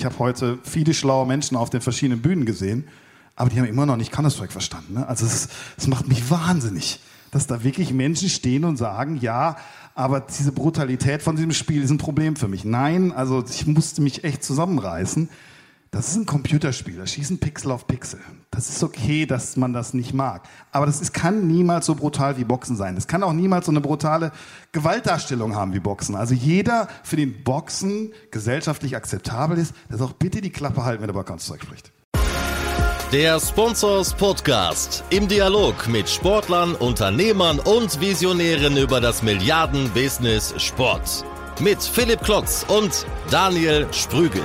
ich habe heute viele schlaue Menschen auf den verschiedenen Bühnen gesehen, aber die haben immer noch nicht Counter-Strike verstanden. Ne? Also es, es macht mich wahnsinnig, dass da wirklich Menschen stehen und sagen, ja, aber diese Brutalität von diesem Spiel ist ein Problem für mich. Nein, also ich musste mich echt zusammenreißen. Das ist ein Computerspiel, da schießen Pixel auf Pixel. Das ist okay, dass man das nicht mag. Aber das ist, kann niemals so brutal wie Boxen sein. Es kann auch niemals so eine brutale Gewaltdarstellung haben wie Boxen. Also jeder, für den Boxen gesellschaftlich akzeptabel ist, der soll auch bitte die Klappe halten, wenn er über Counter-Strike spricht. Der Sponsors Podcast im Dialog mit Sportlern, Unternehmern und Visionären über das Milliarden-Business Sport. Mit Philipp Klotz und Daniel Sprügel.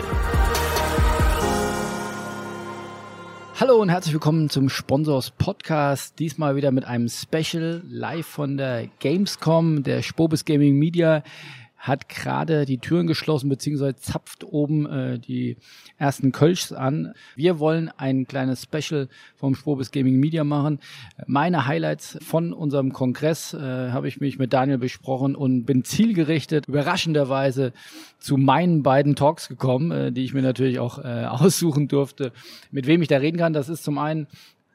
Hallo und herzlich willkommen zum Sponsors Podcast. Diesmal wieder mit einem Special live von der Gamescom, der Spobis Gaming Media hat gerade die Türen geschlossen beziehungsweise zapft oben äh, die ersten Kölschs an. Wir wollen ein kleines Special vom Spobis Gaming Media machen. Meine Highlights von unserem Kongress äh, habe ich mich mit Daniel besprochen und bin zielgerichtet, überraschenderweise zu meinen beiden Talks gekommen, äh, die ich mir natürlich auch äh, aussuchen durfte, mit wem ich da reden kann. Das ist zum einen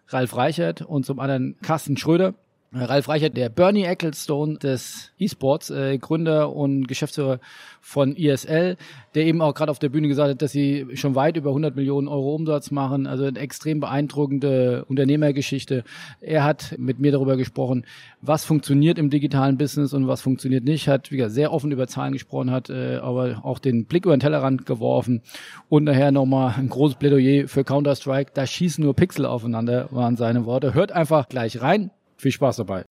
Ralf Reichert und zum anderen Carsten Schröder. Ralf Reichert, der Bernie Ecclestone des E-Sports, äh, Gründer und Geschäftsführer von ESL, der eben auch gerade auf der Bühne gesagt hat, dass sie schon weit über 100 Millionen Euro Umsatz machen, also eine extrem beeindruckende Unternehmergeschichte. Er hat mit mir darüber gesprochen, was funktioniert im digitalen Business und was funktioniert nicht, hat wie gesagt, sehr offen über Zahlen gesprochen, hat äh, aber auch den Blick über den Tellerrand geworfen und nachher nochmal ein großes Plädoyer für Counter-Strike, da schießen nur Pixel aufeinander, waren seine Worte. Hört einfach gleich rein. Viel Spaß dabei.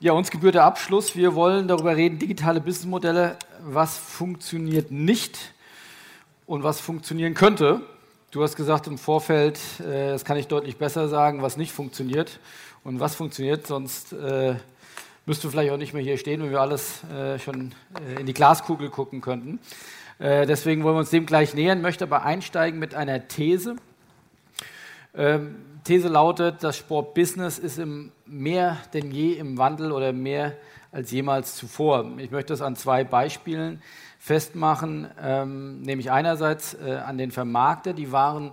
Ja, uns gebührt der Abschluss. Wir wollen darüber reden, digitale Businessmodelle, was funktioniert nicht und was funktionieren könnte. Du hast gesagt im Vorfeld, äh, das kann ich deutlich besser sagen, was nicht funktioniert und was funktioniert, sonst äh, müsst du vielleicht auch nicht mehr hier stehen, wenn wir alles äh, schon äh, in die Glaskugel gucken könnten. Äh, deswegen wollen wir uns dem gleich nähern, möchte aber einsteigen mit einer These. Ähm, These lautet, das Sportbusiness ist im, mehr denn je im Wandel oder mehr als jemals zuvor. Ich möchte das an zwei Beispielen festmachen, ähm, nämlich einerseits äh, an den Vermarkter, die waren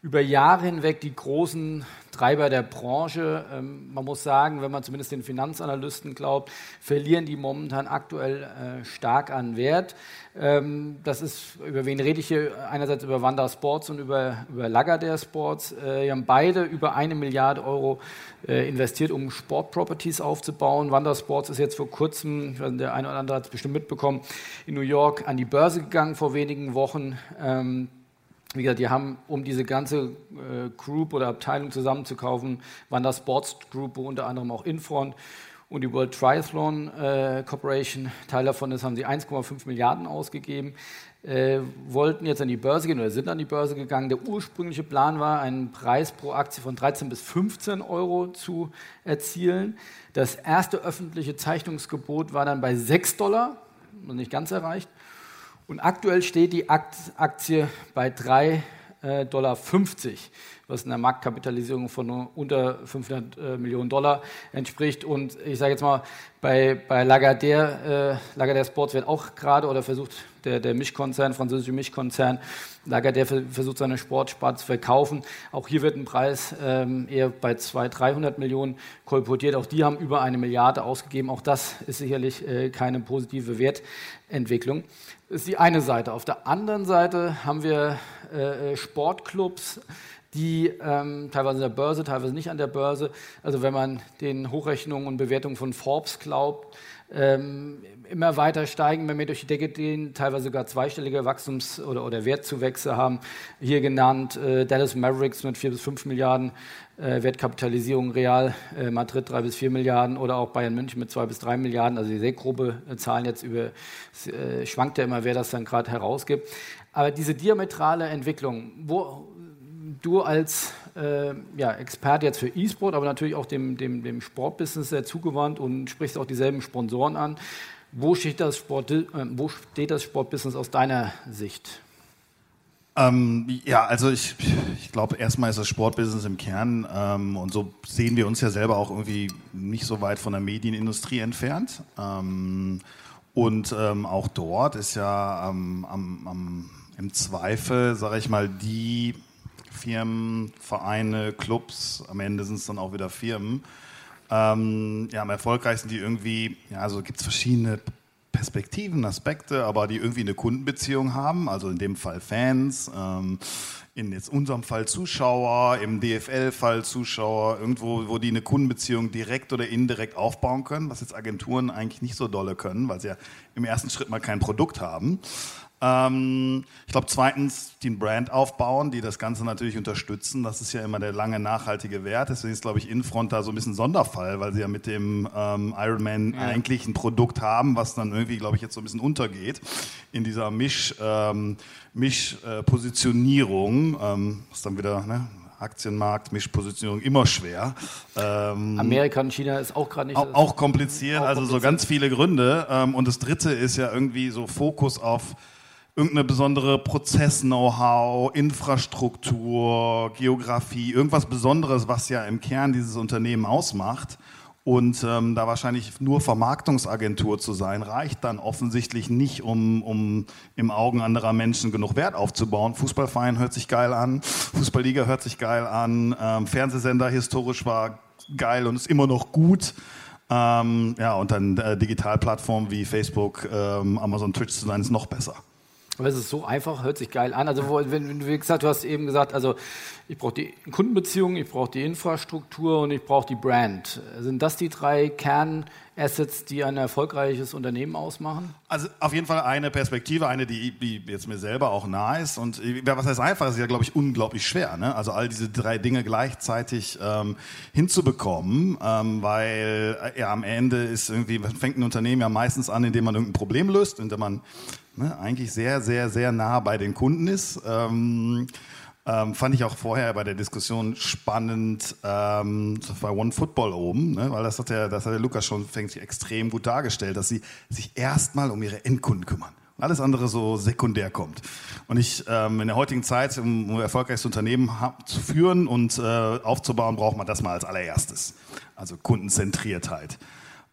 über Jahre hinweg die großen Treiber der Branche. Ähm, man muss sagen, wenn man zumindest den Finanzanalysten glaubt, verlieren die momentan aktuell äh, stark an Wert. Ähm, das ist, über wen rede ich hier? Einerseits über Wanda Sports und über, über Lagardère Sports. Äh, die haben beide über eine Milliarde Euro äh, investiert, um Sportproperties aufzubauen. Wanda Sports ist jetzt vor kurzem, der eine oder andere hat es bestimmt mitbekommen, in New York an die Börse gegangen vor wenigen Wochen. Ähm, wie gesagt, die haben, um diese ganze äh, Group oder Abteilung zusammenzukaufen, waren das Sports Group, wo unter anderem auch Infront und die World Triathlon äh, Corporation, Teil davon ist, haben sie 1,5 Milliarden ausgegeben, äh, wollten jetzt an die Börse gehen oder sind an die Börse gegangen. Der ursprüngliche Plan war, einen Preis pro Aktie von 13 bis 15 Euro zu erzielen. Das erste öffentliche Zeichnungsgebot war dann bei 6 Dollar, noch nicht ganz erreicht. Und aktuell steht die Aktie bei 3,50 äh, Dollar, was einer Marktkapitalisierung von unter 500 äh, Millionen Dollar entspricht. Und ich sage jetzt mal, bei, bei Lagardère, äh, Lagardère Sports wird auch gerade oder versucht der, der Mischkonzern, französische Mischkonzern, Lagardère versucht seine Sportsparte zu verkaufen. Auch hier wird ein Preis ähm, eher bei 200, 300 Millionen kolportiert. Auch die haben über eine Milliarde ausgegeben. Auch das ist sicherlich äh, keine positive Wertentwicklung. Ist die eine Seite. Auf der anderen Seite haben wir äh, Sportclubs, die ähm, teilweise an der Börse, teilweise nicht an der Börse. Also wenn man den Hochrechnungen und Bewertungen von Forbes glaubt, ähm, immer weiter steigen, wenn wir durch die Decke gehen, teilweise sogar zweistellige Wachstums- oder, oder Wertzuwächse haben. Hier genannt äh, Dallas Mavericks mit 4 bis 5 Milliarden äh, Wertkapitalisierung, Real äh, Madrid 3 bis 4 Milliarden oder auch Bayern München mit 2 bis 3 Milliarden. Also die sehr grobe äh, Zahlen jetzt über, äh, schwankt ja immer, wer das dann gerade herausgibt. Aber diese diametrale Entwicklung, wo du als äh, ja, Experte jetzt für E-Sport, aber natürlich auch dem, dem, dem Sportbusiness sehr zugewandt und sprichst auch dieselben Sponsoren an. Wo steht das, Sport, äh, wo steht das Sportbusiness aus deiner Sicht? Ähm, ja, also ich, ich glaube, erstmal ist das Sportbusiness im Kern ähm, und so sehen wir uns ja selber auch irgendwie nicht so weit von der Medienindustrie entfernt. Ähm, und ähm, auch dort ist ja am, am, im Zweifel, sage ich mal, die Firmen, Vereine, Clubs, am Ende sind es dann auch wieder Firmen, ähm, ja, am erfolgreichsten, die irgendwie, ja, also gibt es verschiedene Perspektiven, Aspekte, aber die irgendwie eine Kundenbeziehung haben, also in dem Fall Fans, ähm, in jetzt unserem Fall Zuschauer, im DFL-Fall Zuschauer, irgendwo, wo die eine Kundenbeziehung direkt oder indirekt aufbauen können, was jetzt Agenturen eigentlich nicht so dolle können, weil sie ja im ersten Schritt mal kein Produkt haben. Ähm, ich glaube, zweitens, die ein Brand aufbauen, die das Ganze natürlich unterstützen. Das ist ja immer der lange nachhaltige Wert. Deswegen ist, glaube ich, Infront da so ein bisschen Sonderfall, weil sie ja mit dem ähm, Ironman ja. eigentlich ein Produkt haben, was dann irgendwie, glaube ich, jetzt so ein bisschen untergeht in dieser Misch, ähm, Mischpositionierung, ähm, was dann wieder, ne, Aktienmarkt, Mischpositionierung immer schwer. Ähm, Amerika und China ist auch gerade nicht. Auch, auch kompliziert, auch also kompliziert. so ganz viele Gründe. Ähm, und das dritte ist ja irgendwie so Fokus auf irgendeine besondere Prozess-Know-how, Infrastruktur, Geografie, irgendwas Besonderes, was ja im Kern dieses Unternehmen ausmacht. Und ähm, da wahrscheinlich nur Vermarktungsagentur zu sein, reicht dann offensichtlich nicht, um, um im Augen anderer Menschen genug Wert aufzubauen. Fußballverein hört sich geil an, Fußballliga hört sich geil an, ähm, Fernsehsender historisch war geil und ist immer noch gut. Ähm, ja, und dann äh, Digitalplattformen wie Facebook, ähm, Amazon, Twitch zu sein, ist noch besser. Aber es ist so einfach, hört sich geil an. Also, wenn, wie gesagt, du hast eben gesagt, also ich brauche die Kundenbeziehung, ich brauche die Infrastruktur und ich brauche die Brand. Sind das die drei Kernassets, die ein erfolgreiches Unternehmen ausmachen? Also auf jeden Fall eine Perspektive, eine, die, die jetzt mir selber auch nahe ist. Und was heißt einfach, ist ja, glaube ich, unglaublich schwer. Ne? Also all diese drei Dinge gleichzeitig ähm, hinzubekommen, ähm, weil äh, ja am Ende ist irgendwie, fängt ein Unternehmen ja meistens an, indem man irgendein Problem löst, indem man ne, eigentlich sehr, sehr, sehr nah bei den Kunden ist. Ähm, ähm, fand ich auch vorher bei der Diskussion spannend ähm, bei One Football oben, ne, weil das hat, der, das hat der Lukas schon fängt extrem gut dargestellt, dass sie sich erstmal um ihre Endkunden kümmern. Und alles andere so sekundär kommt. Und ich ähm, in der heutigen Zeit, um ein erfolgreiches Unternehmen zu führen und äh, aufzubauen, braucht man das mal als allererstes. Also Kundenzentriertheit.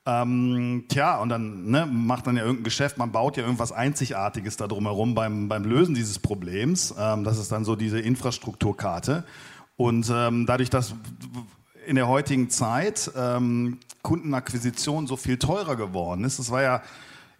Ähm, tja, und dann ne, macht man ja irgendein Geschäft, man baut ja irgendwas Einzigartiges da drumherum beim, beim Lösen dieses Problems. Ähm, das ist dann so diese Infrastrukturkarte. Und ähm, dadurch, dass in der heutigen Zeit ähm, Kundenakquisition so viel teurer geworden ist, das war ja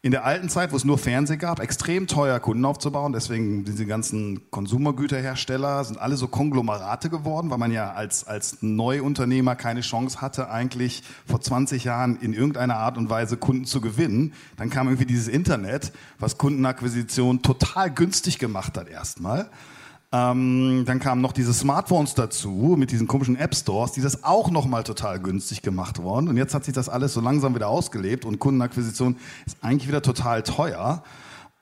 in der alten Zeit, wo es nur Fernsehen gab, extrem teuer Kunden aufzubauen. Deswegen diese ganzen Konsumergüterhersteller sind alle so Konglomerate geworden, weil man ja als, als Neuunternehmer keine Chance hatte, eigentlich vor 20 Jahren in irgendeiner Art und Weise Kunden zu gewinnen. Dann kam irgendwie dieses Internet, was Kundenakquisition total günstig gemacht hat erstmal. Ähm, dann kamen noch diese Smartphones dazu mit diesen komischen App Stores, die das auch nochmal total günstig gemacht worden. Und jetzt hat sich das alles so langsam wieder ausgelebt und Kundenakquisition ist eigentlich wieder total teuer.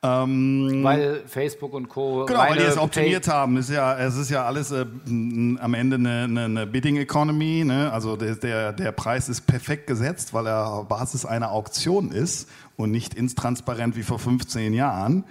Ähm, weil Facebook und Co. Genau, weil die es optimiert Pay haben. Es ist ja, es ist ja alles äh, am Ende eine, eine, eine Bidding Economy. Ne? Also der, der, der Preis ist perfekt gesetzt, weil er Basis einer Auktion ist und nicht intransparent wie vor 15 Jahren.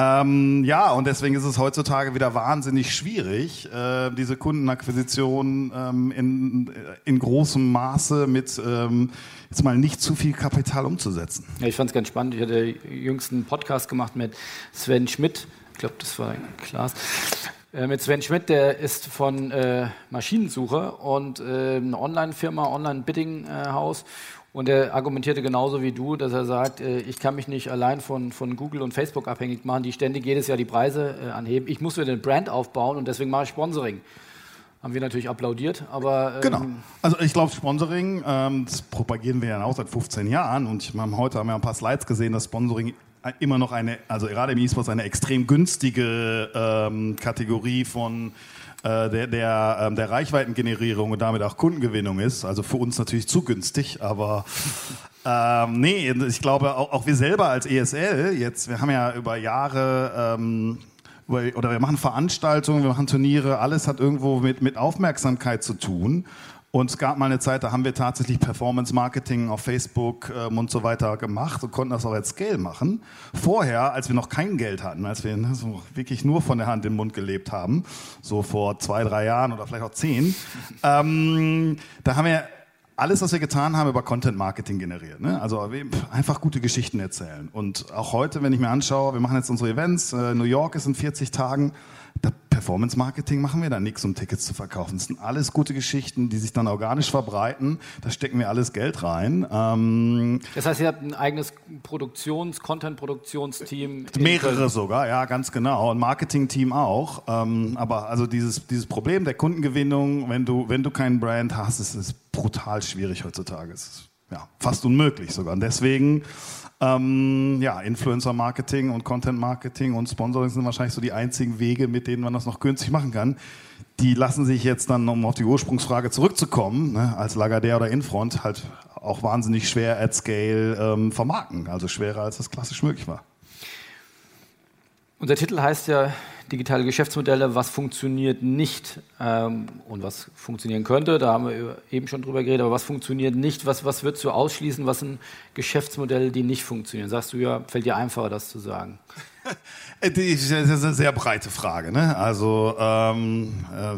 Ähm, ja, und deswegen ist es heutzutage wieder wahnsinnig schwierig, äh, diese Kundenakquisition ähm, in, in großem Maße mit ähm, jetzt mal nicht zu viel Kapital umzusetzen. Ja, ich fand es ganz spannend. Ich hatte jüngsten Podcast gemacht mit Sven Schmidt. Ich glaube, das war Klaas. Äh, mit Sven Schmidt, der ist von äh, Maschinensuche und äh, eine Online-Firma, Online-Bidding-Haus. Und er argumentierte genauso wie du, dass er sagt, äh, ich kann mich nicht allein von, von Google und Facebook abhängig machen, die ständig jedes Jahr die Preise äh, anheben. Ich muss mir den Brand aufbauen und deswegen mache ich Sponsoring. Haben wir natürlich applaudiert, aber. Ähm genau. Also ich glaube, Sponsoring, ähm, das propagieren wir ja auch seit 15 Jahren und wir haben heute haben wir ein paar Slides gesehen, dass Sponsoring immer noch eine, also gerade im E-Sports eine extrem günstige ähm, Kategorie von äh, der, der, ähm, der Reichweitengenerierung und damit auch Kundengewinnung ist. Also für uns natürlich zu günstig, aber ähm, nee, ich glaube auch, auch wir selber als ESL jetzt, wir haben ja über Jahre ähm, oder wir machen Veranstaltungen, wir machen Turniere, alles hat irgendwo mit, mit Aufmerksamkeit zu tun. Und es gab mal eine Zeit, da haben wir tatsächlich Performance Marketing auf Facebook ähm, und so weiter gemacht und konnten das auch als Scale machen. Vorher, als wir noch kein Geld hatten, als wir ne, so wirklich nur von der Hand in den Mund gelebt haben, so vor zwei, drei Jahren oder vielleicht auch zehn, ähm, da haben wir alles, was wir getan haben, über Content Marketing generiert. Ne? Also einfach gute Geschichten erzählen. Und auch heute, wenn ich mir anschaue, wir machen jetzt unsere Events, äh, New York ist in 40 Tagen, da Performance Marketing machen wir da nichts, um Tickets zu verkaufen. Das sind alles gute Geschichten, die sich dann organisch verbreiten. Da stecken wir alles Geld rein. Ähm das heißt, ihr habt ein eigenes Produktions-, Content-Produktionsteam? Mehrere sogar, ja, ganz genau. Ein Marketing-Team auch. Ähm, aber also dieses, dieses Problem der Kundengewinnung, wenn du, wenn du keinen Brand hast, ist es brutal schwierig heutzutage. Es ist ja, fast unmöglich sogar. Und deswegen ähm, ja, Influencer-Marketing und Content-Marketing und Sponsoring sind wahrscheinlich so die einzigen Wege, mit denen man das noch günstig machen kann. Die lassen sich jetzt dann, um auf die Ursprungsfrage zurückzukommen, ne, als Lagardère oder Infront halt auch wahnsinnig schwer at scale ähm, vermarkten. Also schwerer, als das klassisch möglich war. Unser Titel heißt ja digitale Geschäftsmodelle, was funktioniert nicht ähm, und was funktionieren könnte. Da haben wir eben schon drüber geredet, aber was funktioniert nicht? Was, was würdest du ausschließen? Was sind Geschäftsmodelle, die nicht funktionieren? Sagst du ja, fällt dir einfacher, das zu sagen? das ist eine sehr breite Frage. Ne? Also ähm, äh,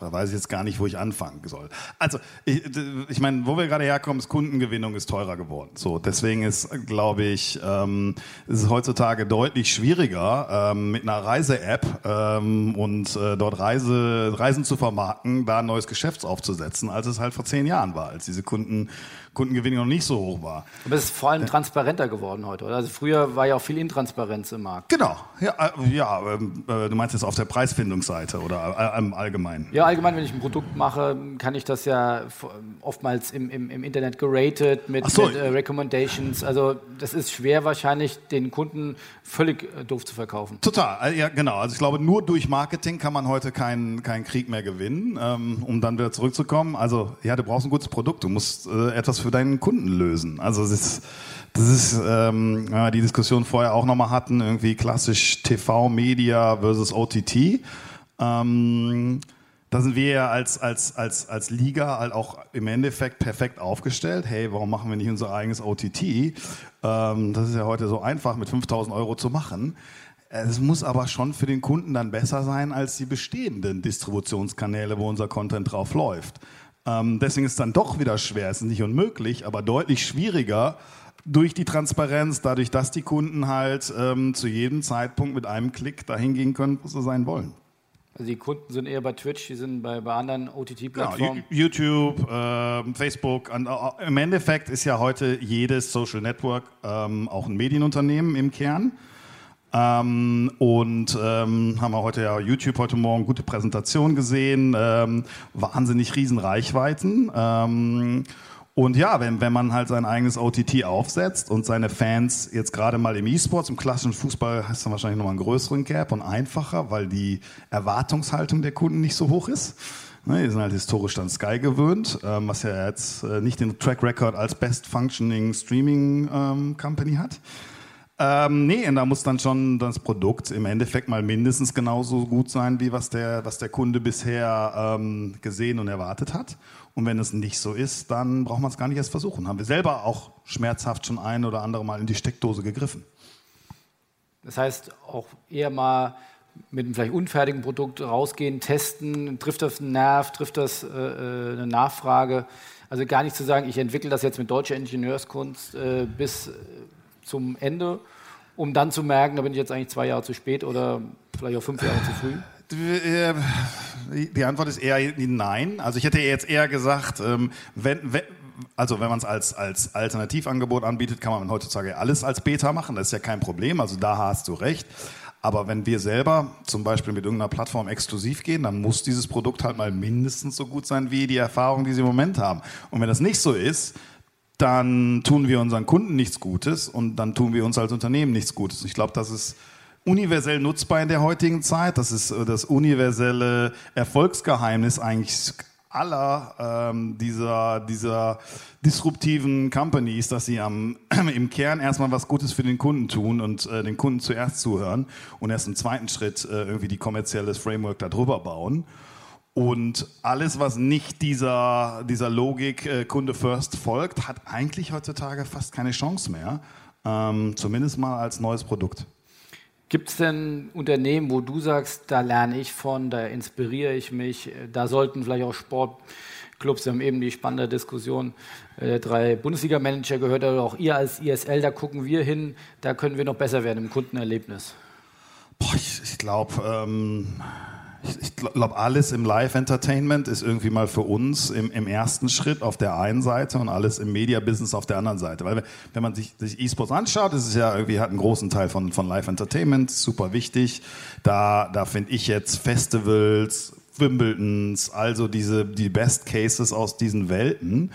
da weiß ich jetzt gar nicht, wo ich anfangen soll. Also, ich, ich meine, wo wir gerade herkommen, ist Kundengewinnung ist teurer geworden. So, deswegen ist, glaube ich, ähm, ist es heutzutage deutlich schwieriger, ähm, mit einer Reise-App ähm, und äh, dort Reise, Reisen zu vermarkten, da ein neues Geschäft aufzusetzen, als es halt vor zehn Jahren war, als diese Kunden Kundengewinnung noch nicht so hoch war. Aber es ist vor allem transparenter geworden heute, oder? Also früher war ja auch viel Intransparenz im Markt. Genau, ja, äh, ja ähm, äh, du meinst jetzt auf der Preisfindungsseite oder äh, im Allgemeinen? Ja, allgemein, wenn ich ein Produkt mache, kann ich das ja oftmals im, im, im Internet geratet mit, so. mit äh, Recommendations. Also das ist schwer wahrscheinlich, den Kunden völlig doof zu verkaufen. Total, ja genau. Also ich glaube, nur durch Marketing kann man heute keinen keinen Krieg mehr gewinnen, ähm, um dann wieder zurückzukommen. Also ja, du brauchst ein gutes Produkt, du musst etwas für deinen Kunden lösen. Also das ist, das ist ähm, die Diskussion vorher auch nochmal hatten, irgendwie klassisch TV, Media versus OTT. Ähm, da sind wir ja als, als, als, als Liga halt auch im Endeffekt perfekt aufgestellt. Hey, warum machen wir nicht unser eigenes OTT? Ähm, das ist ja heute so einfach mit 5000 Euro zu machen. Es muss aber schon für den Kunden dann besser sein als die bestehenden Distributionskanäle, wo unser Content drauf läuft. Ähm, deswegen ist es dann doch wieder schwer. Es ist nicht unmöglich, aber deutlich schwieriger durch die Transparenz, dadurch, dass die Kunden halt ähm, zu jedem Zeitpunkt mit einem Klick dahin gehen können, wo sie sein wollen. Also die Kunden sind eher bei Twitch, die sind bei, bei anderen OTT-Plattformen. Genau, YouTube, äh, Facebook. Und, äh, Im Endeffekt ist ja heute jedes Social Network ähm, auch ein Medienunternehmen im Kern. Ähm, und ähm, haben wir heute ja YouTube heute Morgen gute Präsentation gesehen, ähm, wahnsinnig riesen Reichweiten. Ähm, und ja, wenn, wenn man halt sein eigenes OTT aufsetzt und seine Fans jetzt gerade mal im E-Sports, im klassischen Fußball hast du wahrscheinlich nochmal einen größeren Gap und einfacher, weil die Erwartungshaltung der Kunden nicht so hoch ist. Ne, die sind halt historisch dann Sky gewöhnt, ähm, was ja jetzt äh, nicht den Track Record als Best Functioning Streaming ähm, Company hat. Ähm, nee, und da muss dann schon das Produkt im Endeffekt mal mindestens genauso gut sein, wie was der, was der Kunde bisher ähm, gesehen und erwartet hat. Und wenn es nicht so ist, dann braucht man es gar nicht erst versuchen. Haben wir selber auch schmerzhaft schon ein oder andere Mal in die Steckdose gegriffen. Das heißt, auch eher mal mit einem vielleicht unfertigen Produkt rausgehen, testen, trifft das einen Nerv, trifft das äh, äh eine Nachfrage. Also gar nicht zu sagen, ich entwickle das jetzt mit deutscher Ingenieurskunst äh, bis zum Ende, um dann zu merken, da bin ich jetzt eigentlich zwei Jahre zu spät oder vielleicht auch fünf Jahre zu früh? Die Antwort ist eher nein. Also ich hätte jetzt eher gesagt, ähm, wenn, wenn also wenn man es als, als Alternativangebot anbietet, kann man heutzutage alles als Beta machen. Das ist ja kein Problem. Also da hast du recht. Aber wenn wir selber zum Beispiel mit irgendeiner Plattform exklusiv gehen, dann muss dieses Produkt halt mal mindestens so gut sein wie die Erfahrung, die sie im Moment haben. Und wenn das nicht so ist, dann tun wir unseren Kunden nichts Gutes und dann tun wir uns als Unternehmen nichts Gutes. Ich glaube, das ist universell nutzbar in der heutigen Zeit. Das ist äh, das universelle Erfolgsgeheimnis eigentlich aller ähm, dieser, dieser disruptiven Companies, dass sie am, im Kern erstmal was Gutes für den Kunden tun und äh, den Kunden zuerst zuhören und erst im zweiten Schritt äh, irgendwie die kommerzielles Framework darüber bauen. Und alles, was nicht dieser, dieser Logik äh, Kunde First folgt, hat eigentlich heutzutage fast keine Chance mehr. Ähm, zumindest mal als neues Produkt. Gibt es denn Unternehmen, wo du sagst, da lerne ich von, da inspiriere ich mich, da sollten vielleicht auch Sport Clubs. Wir haben eben die spannende Diskussion äh, drei Bundesliga-Manager gehört, aber auch ihr als ISL, da gucken wir hin, da können wir noch besser werden im Kundenerlebnis. Boah, ich, ich glaube, ähm, ich, ich glaube, alles im Live-Entertainment ist irgendwie mal für uns im, im, ersten Schritt auf der einen Seite und alles im Media-Business auf der anderen Seite. Weil wenn man sich, sich E-Sports anschaut, ist es ja irgendwie hat einen großen Teil von, von Live-Entertainment, super wichtig. Da, da finde ich jetzt Festivals, Wimbledons, also diese, die Best Cases aus diesen Welten.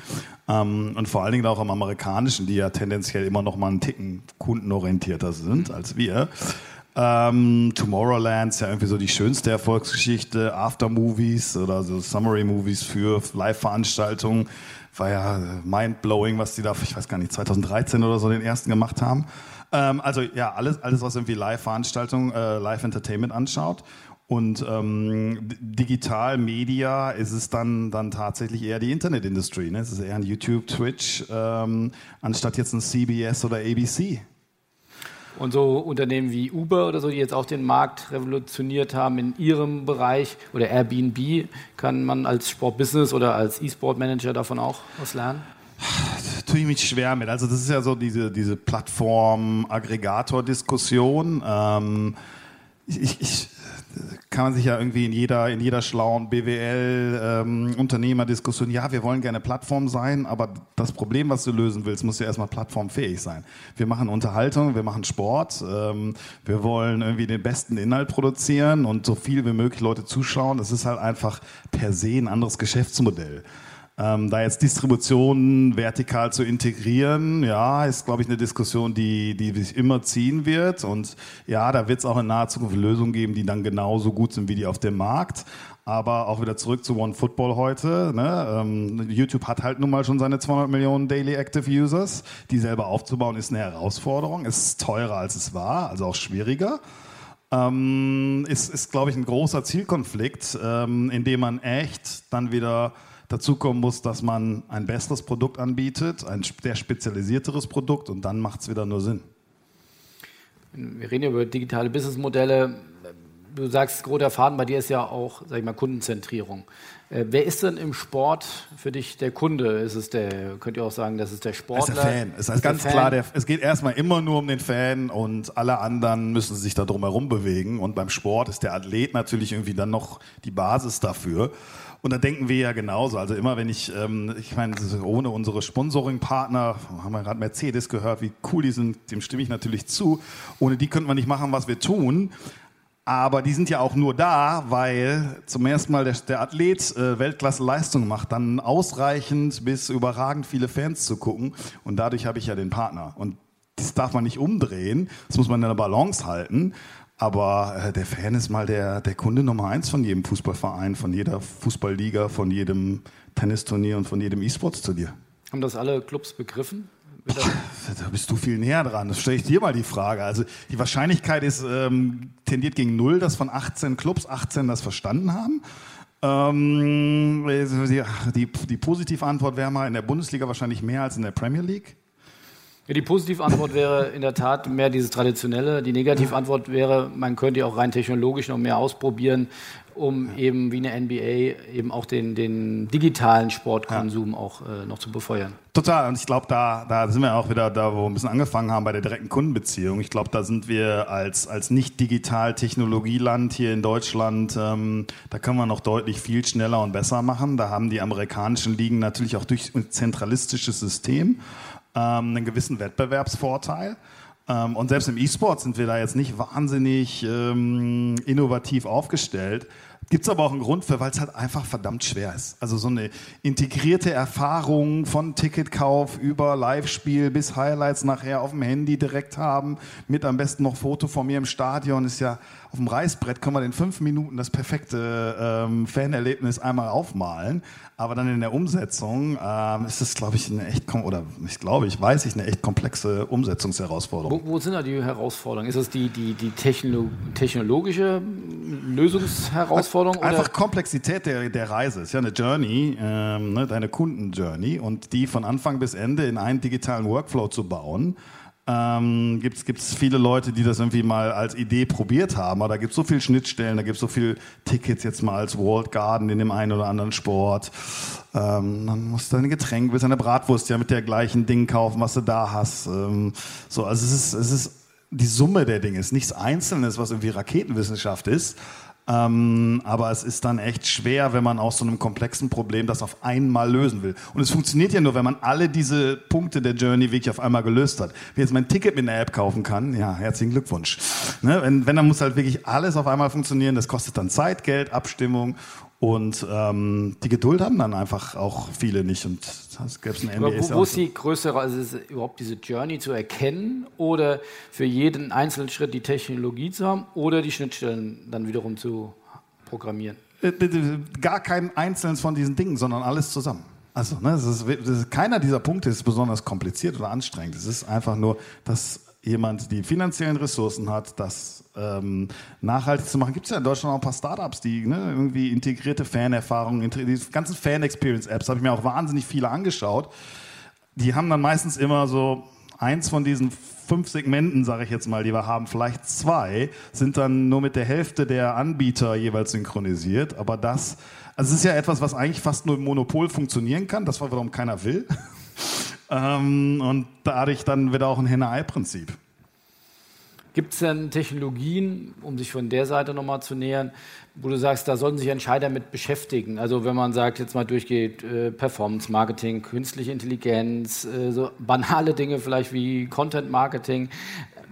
Ähm, und vor allen Dingen auch am amerikanischen, die ja tendenziell immer noch mal einen Ticken kundenorientierter sind als wir. Ähm, Tomorrowland ist ja irgendwie so die schönste Erfolgsgeschichte. Aftermovies oder so Summary-Movies für Live-Veranstaltungen. War ja mindblowing, was die da, ich weiß gar nicht, 2013 oder so den ersten gemacht haben. Ähm, also ja, alles, alles was irgendwie Live-Veranstaltungen, äh, Live-Entertainment anschaut. Und ähm, digital Media ist es dann, dann tatsächlich eher die Internetindustrie. Ne? Es ist eher ein YouTube, Twitch, ähm, anstatt jetzt ein CBS oder ABC. Und so Unternehmen wie Uber oder so, die jetzt auch den Markt revolutioniert haben in ihrem Bereich oder Airbnb, kann man als Sportbusiness oder als E-Sport-Manager davon auch was lernen? tue ich mich schwer mit. Also das ist ja so diese, diese Plattform-Aggregator-Diskussion. Ähm, ich, ich, kann man sich ja irgendwie in jeder, in jeder schlauen BWL, ähm, Unternehmerdiskussion, ja, wir wollen gerne Plattform sein, aber das Problem, was du lösen willst, muss ja erstmal plattformfähig sein. Wir machen Unterhaltung, wir machen Sport, ähm, wir wollen irgendwie den besten Inhalt produzieren und so viel wie möglich Leute zuschauen. Das ist halt einfach per se ein anderes Geschäftsmodell. Ähm, da jetzt Distribution vertikal zu integrieren, ja, ist, glaube ich, eine Diskussion, die, die sich immer ziehen wird. Und ja, da wird es auch in naher Zukunft Lösungen geben, die dann genauso gut sind wie die auf dem Markt. Aber auch wieder zurück zu One Football heute. Ne? Ähm, YouTube hat halt nun mal schon seine 200 Millionen Daily Active Users. Die selber aufzubauen ist eine Herausforderung. Ist teurer als es war, also auch schwieriger. Ähm, ist, ist glaube ich, ein großer Zielkonflikt, ähm, in dem man echt dann wieder dazu kommen muss, dass man ein besseres Produkt anbietet, ein sehr spezialisierteres Produkt und dann macht es wieder nur Sinn. Wir reden ja über digitale Businessmodelle. Du sagst, roter Faden bei dir ist ja auch, sag ich mal, Kundenzentrierung. Äh, wer ist denn im Sport für dich der Kunde? Ist es der, könnt ihr auch sagen, das ist der Sportler? ist der Fan. Es ist ganz klar, der, es geht erstmal immer nur um den Fan und alle anderen müssen sich da drum herum bewegen. Und beim Sport ist der Athlet natürlich irgendwie dann noch die Basis dafür. Und da denken wir ja genauso. Also immer wenn ich, ähm, ich meine, ohne unsere Sponsoring-Partner, haben wir gerade Mercedes gehört, wie cool die sind, dem stimme ich natürlich zu. Ohne die könnten wir nicht machen, was wir tun. Aber die sind ja auch nur da, weil zum ersten Mal der, der Athlet äh, Weltklasse-Leistung macht, dann ausreichend bis überragend viele Fans zu gucken. Und dadurch habe ich ja den Partner. Und das darf man nicht umdrehen. Das muss man in der Balance halten. Aber äh, der Fan ist mal der, der Kunde Nummer eins von jedem Fußballverein, von jeder Fußballliga, von jedem Tennisturnier und von jedem E-Sports-Turnier. Haben das alle Clubs begriffen? Boah, da bist du viel näher dran. Das stelle ich dir mal die Frage. Also die Wahrscheinlichkeit ist ähm, tendiert gegen null, dass von 18 Clubs 18 das verstanden haben. Ähm, die, die, die positive Antwort wäre mal in der Bundesliga wahrscheinlich mehr als in der Premier League. Ja, die Positivantwort wäre in der Tat mehr dieses Traditionelle. Die Negativantwort wäre, man könnte ja auch rein technologisch noch mehr ausprobieren, um eben wie eine NBA eben auch den, den digitalen Sportkonsum ja. auch äh, noch zu befeuern. Total. Und ich glaube, da, da sind wir auch wieder da, wo wir ein bisschen angefangen haben bei der direkten Kundenbeziehung. Ich glaube, da sind wir als, als nicht digital Technologieland hier in Deutschland, ähm, da können wir noch deutlich viel schneller und besser machen. Da haben die amerikanischen Ligen natürlich auch durch ein zentralistisches System ähm, einen gewissen Wettbewerbsvorteil. Ähm, und selbst im E-Sport sind wir da jetzt nicht wahnsinnig ähm, innovativ aufgestellt. Gibt es aber auch einen Grund für, weil es halt einfach verdammt schwer ist. Also so eine integrierte Erfahrung von Ticketkauf über Live-Spiel bis Highlights nachher auf dem Handy direkt haben, mit am besten noch Foto von mir im Stadion, ist ja auf dem Reißbrett, können wir in fünf Minuten das perfekte ähm, Fanerlebnis einmal aufmalen. Aber dann in der Umsetzung ähm, ist es, glaube ich, eine echt, oder ich glaube, ich weiß ich, eine echt komplexe Umsetzungsherausforderung. Wo, wo sind da die Herausforderungen? Ist es die, die, die Techno technologische Lösungsherausforderung? Einfach oder? Komplexität der, der Reise. Ist ja eine Journey, ähm, ne, deine Kundenjourney und die von Anfang bis Ende in einen digitalen Workflow zu bauen ähm, gibt es viele Leute, die das irgendwie mal als Idee probiert haben. Aber da gibt es so viele Schnittstellen, da gibt es so viele Tickets jetzt mal als World Garden in dem einen oder anderen Sport. Ähm, dann musst du deine Getränke, willst deine Bratwurst ja mit der gleichen Ding kaufen, was du da hast. Ähm, so, also es ist, es ist die Summe der Dinge, es ist nichts Einzelnes, was irgendwie Raketenwissenschaft ist. Ähm, aber es ist dann echt schwer, wenn man aus so einem komplexen Problem das auf einmal lösen will. Und es funktioniert ja nur, wenn man alle diese Punkte der Journey wirklich auf einmal gelöst hat. Wenn jetzt mein Ticket mit einer App kaufen kann, ja, herzlichen Glückwunsch. Ne? Wenn, wenn, dann muss halt wirklich alles auf einmal funktionieren. Das kostet dann Zeit, Geld, Abstimmung und ähm, die Geduld haben dann einfach auch viele nicht. Und das gäbe es ein NBA. Wo, wo ist die größere, also ist überhaupt diese Journey zu erkennen oder für jeden einzelnen Schritt die Technologie zu haben oder die Schnittstellen dann wiederum zu programmieren? Äh, gar kein einzelnes von diesen Dingen, sondern alles zusammen. Also, ne, das ist, das ist, keiner dieser Punkte ist besonders kompliziert oder anstrengend. Es ist einfach nur, dass jemand die finanziellen Ressourcen hat, das ähm, nachhaltig zu machen. Gibt es ja in Deutschland auch ein paar Startups, die ne, irgendwie integrierte Fanerfahrungen, die ganzen Fan-Experience-Apps, habe ich mir auch wahnsinnig viele angeschaut. Die haben dann meistens immer so eins von diesen fünf Segmenten, sage ich jetzt mal, die wir haben, vielleicht zwei, sind dann nur mit der Hälfte der Anbieter jeweils synchronisiert. Aber das, also es ist ja etwas, was eigentlich fast nur im Monopol funktionieren kann, das war warum keiner will. Ähm, und dadurch dann wieder auch ein Henne-Ei-Prinzip. Gibt es denn Technologien, um sich von der Seite nochmal zu nähern, wo du sagst, da sollten sich Entscheider mit beschäftigen? Also wenn man sagt, jetzt mal durchgeht, äh, Performance Marketing, künstliche Intelligenz, äh, so banale Dinge vielleicht wie Content Marketing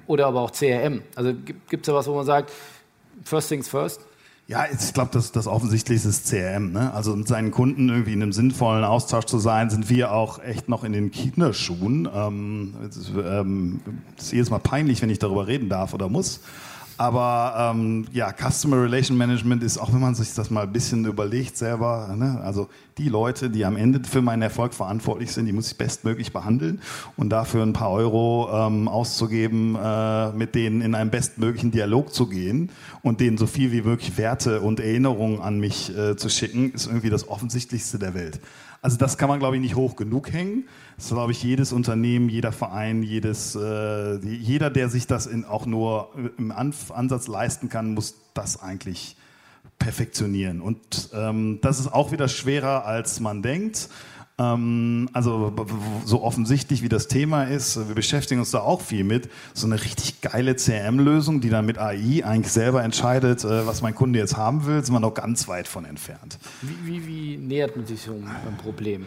oder aber auch CRM. Also gibt es da was, wo man sagt, first things first? Ja, ich glaube, das, das Offensichtlichste ist CRM. Ne? Also mit seinen Kunden irgendwie in einem sinnvollen Austausch zu sein, sind wir auch echt noch in den Kinderschuhen. Ähm, es ähm, ist jedes Mal peinlich, wenn ich darüber reden darf oder muss. Aber ähm, ja, Customer Relation Management ist, auch wenn man sich das mal ein bisschen überlegt selber, ne? also die Leute, die am Ende für meinen Erfolg verantwortlich sind, die muss ich bestmöglich behandeln und dafür ein paar Euro ähm, auszugeben, äh, mit denen in einen bestmöglichen Dialog zu gehen und denen so viel wie möglich Werte und Erinnerungen an mich äh, zu schicken, ist irgendwie das Offensichtlichste der Welt. Also das kann man, glaube ich, nicht hoch genug hängen. Das ist, glaube ich, jedes Unternehmen, jeder Verein, jedes, äh, jeder, der sich das in, auch nur im Ansatz leisten kann, muss das eigentlich perfektionieren. Und ähm, das ist auch wieder schwerer, als man denkt. Ähm, also so offensichtlich wie das Thema ist, wir beschäftigen uns da auch viel mit. So eine richtig geile CRM-Lösung, die dann mit AI eigentlich selber entscheidet, äh, was mein Kunde jetzt haben will, sind wir noch ganz weit von entfernt. Wie, wie, wie nähert man sich so einem Problem?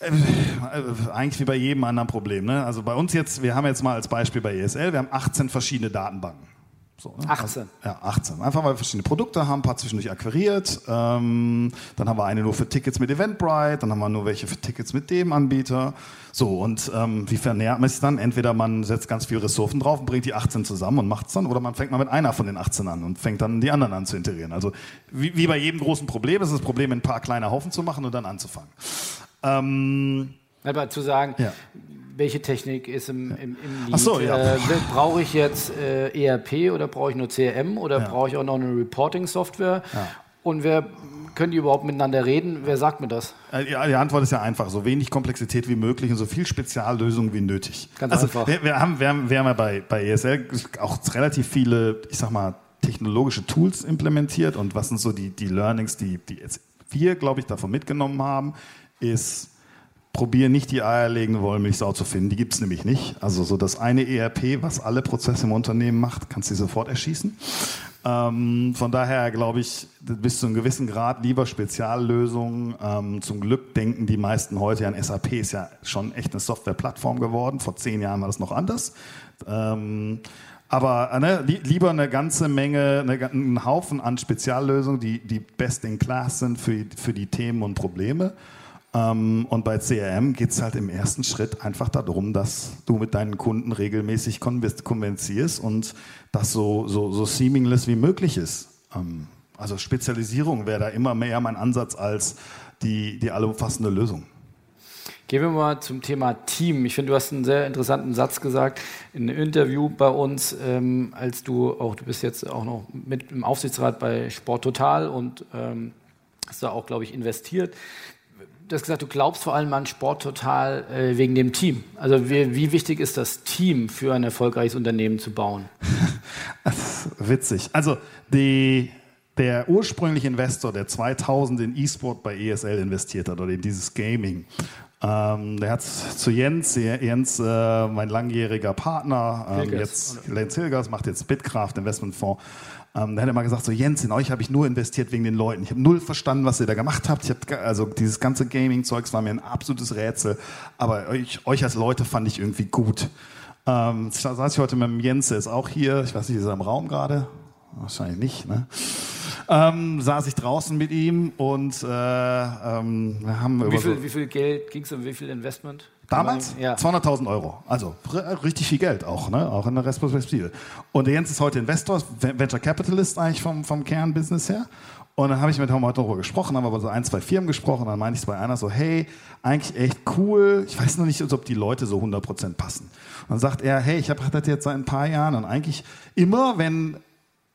Äh, eigentlich wie bei jedem anderen Problem. Ne? Also bei uns jetzt, wir haben jetzt mal als Beispiel bei ESL, wir haben 18 verschiedene Datenbanken. So, ne? 18. Also, ja, 18. Einfach weil wir verschiedene Produkte haben, ein paar zwischendurch akquiriert. Ähm, dann haben wir eine nur für Tickets mit Eventbrite, dann haben wir nur welche für Tickets mit dem Anbieter. So, und ähm, wie vernährt man sich dann? Entweder man setzt ganz viele Ressourcen drauf und bringt die 18 zusammen und macht es dann, oder man fängt mal mit einer von den 18 an und fängt dann die anderen an zu integrieren. Also wie, wie bei jedem großen Problem ist das Problem, ein paar kleine Haufen zu machen und dann anzufangen. Ähm, aber zu sagen, ja welche Technik ist im, im, im? Ach so, ja. Äh, brauche ich jetzt äh, ERP oder brauche ich nur CRM oder ja. brauche ich auch noch eine Reporting-Software? Ja. Und wer können die überhaupt miteinander reden? Wer sagt mir das? Äh, ja, die Antwort ist ja einfach. So wenig Komplexität wie möglich und so viel Speziallösungen wie nötig. Ganz also, einfach. Wir, wir, haben, wir, haben, wir haben ja bei, bei ESL auch relativ viele, ich sag mal, technologische Tools implementiert. Und was sind so die, die Learnings, die, die jetzt wir, glaube ich, davon mitgenommen haben, ist probiere nicht die eierlegende Wollmilchsau zu finden. Die gibt es nämlich nicht. Also so das eine ERP, was alle Prozesse im Unternehmen macht, kannst du sofort erschießen. Ähm, von daher glaube ich, bis zu einem gewissen Grad lieber Speziallösungen. Ähm, zum Glück denken die meisten heute an SAP ist ja schon echt eine Softwareplattform geworden. Vor zehn Jahren war das noch anders. Ähm, aber ne, lieber eine ganze Menge, eine, einen Haufen an Speziallösungen, die, die best in class sind für, für die Themen und Probleme. Ähm, und bei CRM geht es halt im ersten Schritt einfach darum, dass du mit deinen Kunden regelmäßig konvenzierst und das so, so, so seamless wie möglich ist. Ähm, also Spezialisierung wäre da immer mehr mein Ansatz als die, die allumfassende Lösung. Gehen wir mal zum Thema Team. Ich finde, du hast einen sehr interessanten Satz gesagt in einem Interview bei uns, ähm, als du auch, du bist jetzt auch noch mit im Aufsichtsrat bei Sport Total und ähm, hast da auch, glaube ich, investiert du hast gesagt, du glaubst vor allem an Sport total äh, wegen dem Team. Also wie, wie, wichtig ist das Team für ein erfolgreiches Unternehmen zu bauen? witzig. Also die, der ursprüngliche Investor, der 2000 in E-Sport bei ESL investiert hat oder in dieses Gaming, ähm, der hat zu Jens, Jens, äh, mein langjähriger Partner, ähm, jetzt Lenz Hilgers, macht jetzt Bitkraft Investmentfonds. Ähm, der hat immer gesagt, so Jens, in euch habe ich nur investiert wegen den Leuten. Ich habe null verstanden, was ihr da gemacht habt. Ich hab, also dieses ganze Gaming-Zeugs war mir ein absolutes Rätsel. Aber euch, euch als Leute fand ich irgendwie gut. Ähm, saß ich heute mit dem Jens, der ist auch hier. Ich weiß nicht, ist er im Raum gerade? Wahrscheinlich nicht, ne? ähm, saß ich draußen mit ihm und äh, ähm, wir haben wie viel, so wie viel Geld ging es um wie viel Investment? Damals? Ja. 200.000 Euro. Also richtig viel Geld auch, ne? auch in der Restperspektive. Und der Jens ist heute Investor, Venture Capitalist eigentlich vom, vom Kernbusiness her. Und dann habe ich mit ihm heute darüber gesprochen, haben aber so ein, zwei Firmen gesprochen. Und dann meinte ich bei einer so, hey, eigentlich echt cool. Ich weiß noch nicht, ob die Leute so 100% passen. Und dann sagt er, hey, ich habe das jetzt seit ein paar Jahren und eigentlich immer, wenn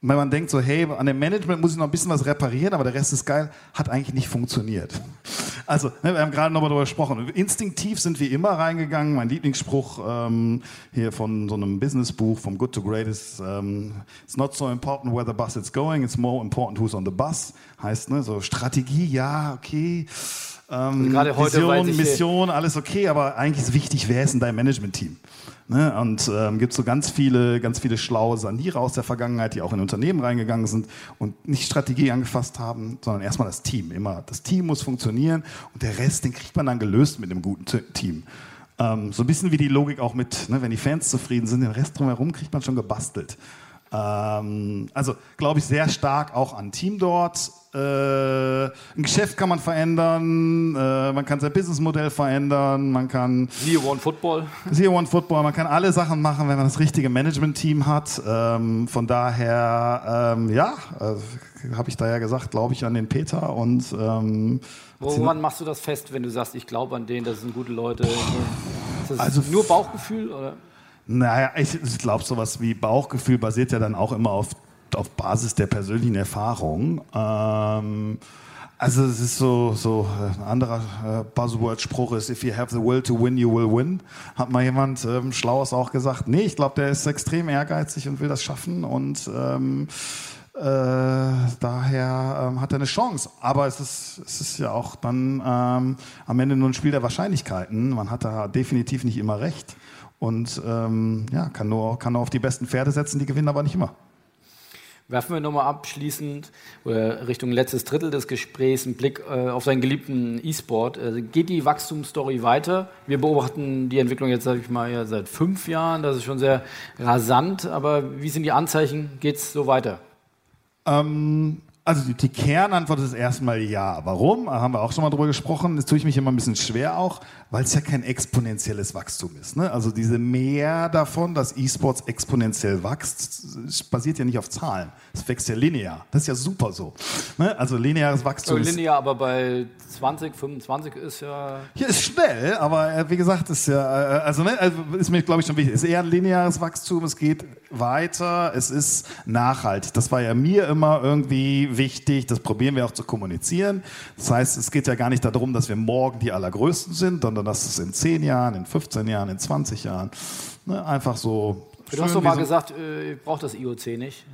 wenn man denkt so, hey, an dem Management muss ich noch ein bisschen was reparieren, aber der Rest ist geil, hat eigentlich nicht funktioniert. Also, ne, wir haben gerade nochmal darüber gesprochen. Instinktiv sind wir immer reingegangen. Mein Lieblingsspruch ähm, hier von so einem Businessbuch, vom Good to Great ist, ähm, it's not so important where the bus is going, it's more important who's on the bus. Heißt, ne, so Strategie, ja, okay. Ähm, Gerade heute Vision, Mission, alles okay, aber eigentlich ist wichtig, wer ist in deinem Management-Team? Ne? Und ähm, gibt so ganz viele, ganz viele schlaue Sanierer aus der Vergangenheit, die auch in Unternehmen reingegangen sind und nicht Strategie angefasst haben, sondern erstmal das Team. Immer das Team muss funktionieren und der Rest, den kriegt man dann gelöst mit einem guten Team. Ähm, so ein bisschen wie die Logik auch mit, ne, wenn die Fans zufrieden sind, den Rest drumherum kriegt man schon gebastelt. Ähm, also glaube ich sehr stark auch an Team dort. Äh, ein Geschäft kann man verändern, äh, man kann sein Businessmodell verändern, man kann. Zero One Football. Zero One Football, man kann alle Sachen machen, wenn man das richtige Management-Team hat. Ähm, von daher, ähm, ja, äh, habe ich da ja gesagt, glaube ich an den Peter und. Ähm, Woran machst du das fest, wenn du sagst, ich glaube an den, das sind gute Leute? Ist das also nur Bauchgefühl oder? Naja, ich, glaube, sowas wie Bauchgefühl basiert ja dann auch immer auf auf Basis der persönlichen Erfahrung. Ähm, also es ist so, so äh, ein anderer äh, Buzzword-Spruch ist, if you have the will to win, you will win. Hat mal jemand ähm, Schlaues auch gesagt. Nee, ich glaube, der ist extrem ehrgeizig und will das schaffen und ähm, äh, daher ähm, hat er eine Chance. Aber es ist, es ist ja auch dann ähm, am Ende nur ein Spiel der Wahrscheinlichkeiten. Man hat da definitiv nicht immer recht und ähm, ja, kann nur, kann nur auf die besten Pferde setzen, die gewinnen aber nicht immer. Werfen wir nochmal abschließend oder Richtung letztes Drittel des Gesprächs einen Blick äh, auf seinen geliebten E-Sport. Also geht die Wachstumsstory weiter? Wir beobachten die Entwicklung jetzt, sage ich mal, ja, seit fünf Jahren. Das ist schon sehr rasant. Aber wie sind die Anzeichen? Geht es so weiter? Ähm, also die, die, Kernantwort ist erstmal ja. Warum? Da haben wir auch schon mal drüber gesprochen. Das tue ich mich immer ein bisschen schwer auch, weil es ja kein exponentielles Wachstum ist. Ne? Also diese Mehr davon, dass E-Sports exponentiell wächst, basiert ja nicht auf Zahlen. Es wächst ja linear. Das ist ja super so. Ne? Also lineares Wachstum. So linear, aber bei 20, 25 ist ja. Hier ist schnell, aber äh, wie gesagt, ist ja, äh, also, ne, also ist mir, glaube ich, schon wichtig. Es ist eher ein lineares Wachstum, es geht weiter, es ist nachhaltig. Das war ja mir immer irgendwie wichtig, das probieren wir auch zu kommunizieren. Das heißt, es geht ja gar nicht darum, dass wir morgen die Allergrößten sind, sondern dass es in 10 Jahren, in 15 Jahren, in 20 Jahren ne, einfach so. Du hast doch mal gesagt, äh, ich brauche das IOC nicht.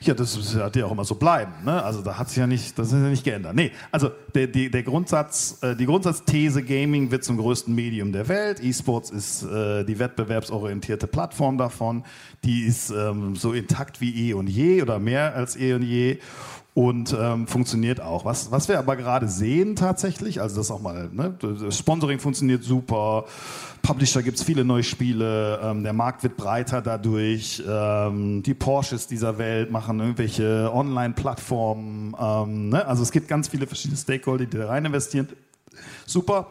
Ja, das hat ja auch immer so bleiben. Ne? Also da hat sich ja nicht, das ist ja nicht geändert. Nee, also der, der, der Grundsatz, äh, die Grundsatzthese Gaming wird zum größten Medium der Welt. E-Sports ist äh, die wettbewerbsorientierte Plattform davon. Die ist ähm, so intakt wie eh und je oder mehr als eh und je und ähm, funktioniert auch. Was, was wir aber gerade sehen tatsächlich, also das auch mal, ne, das Sponsoring funktioniert super, Publisher gibt es viele neue Spiele, ähm, der Markt wird breiter dadurch, ähm, die Porsches dieser Welt machen irgendwelche Online-Plattformen, ähm, ne? also es gibt ganz viele verschiedene Stakeholder, die da rein investieren. Super.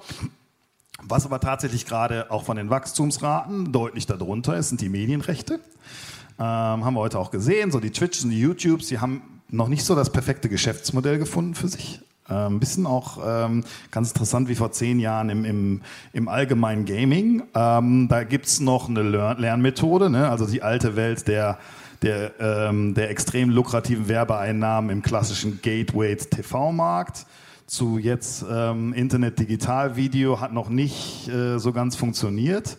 Was aber tatsächlich gerade auch von den Wachstumsraten deutlich darunter ist, sind die Medienrechte. Ähm, haben wir heute auch gesehen, so die Twitches und die YouTubes, die haben noch nicht so das perfekte Geschäftsmodell gefunden für sich. Ein bisschen auch ähm, ganz interessant wie vor zehn Jahren im, im, im allgemeinen Gaming. Ähm, da gibt's noch eine Lern Lernmethode, ne? also die alte Welt der, der, ähm, der extrem lukrativen Werbeeinnahmen im klassischen Gateway-TV-Markt zu jetzt ähm, Internet Digital Video hat noch nicht äh, so ganz funktioniert.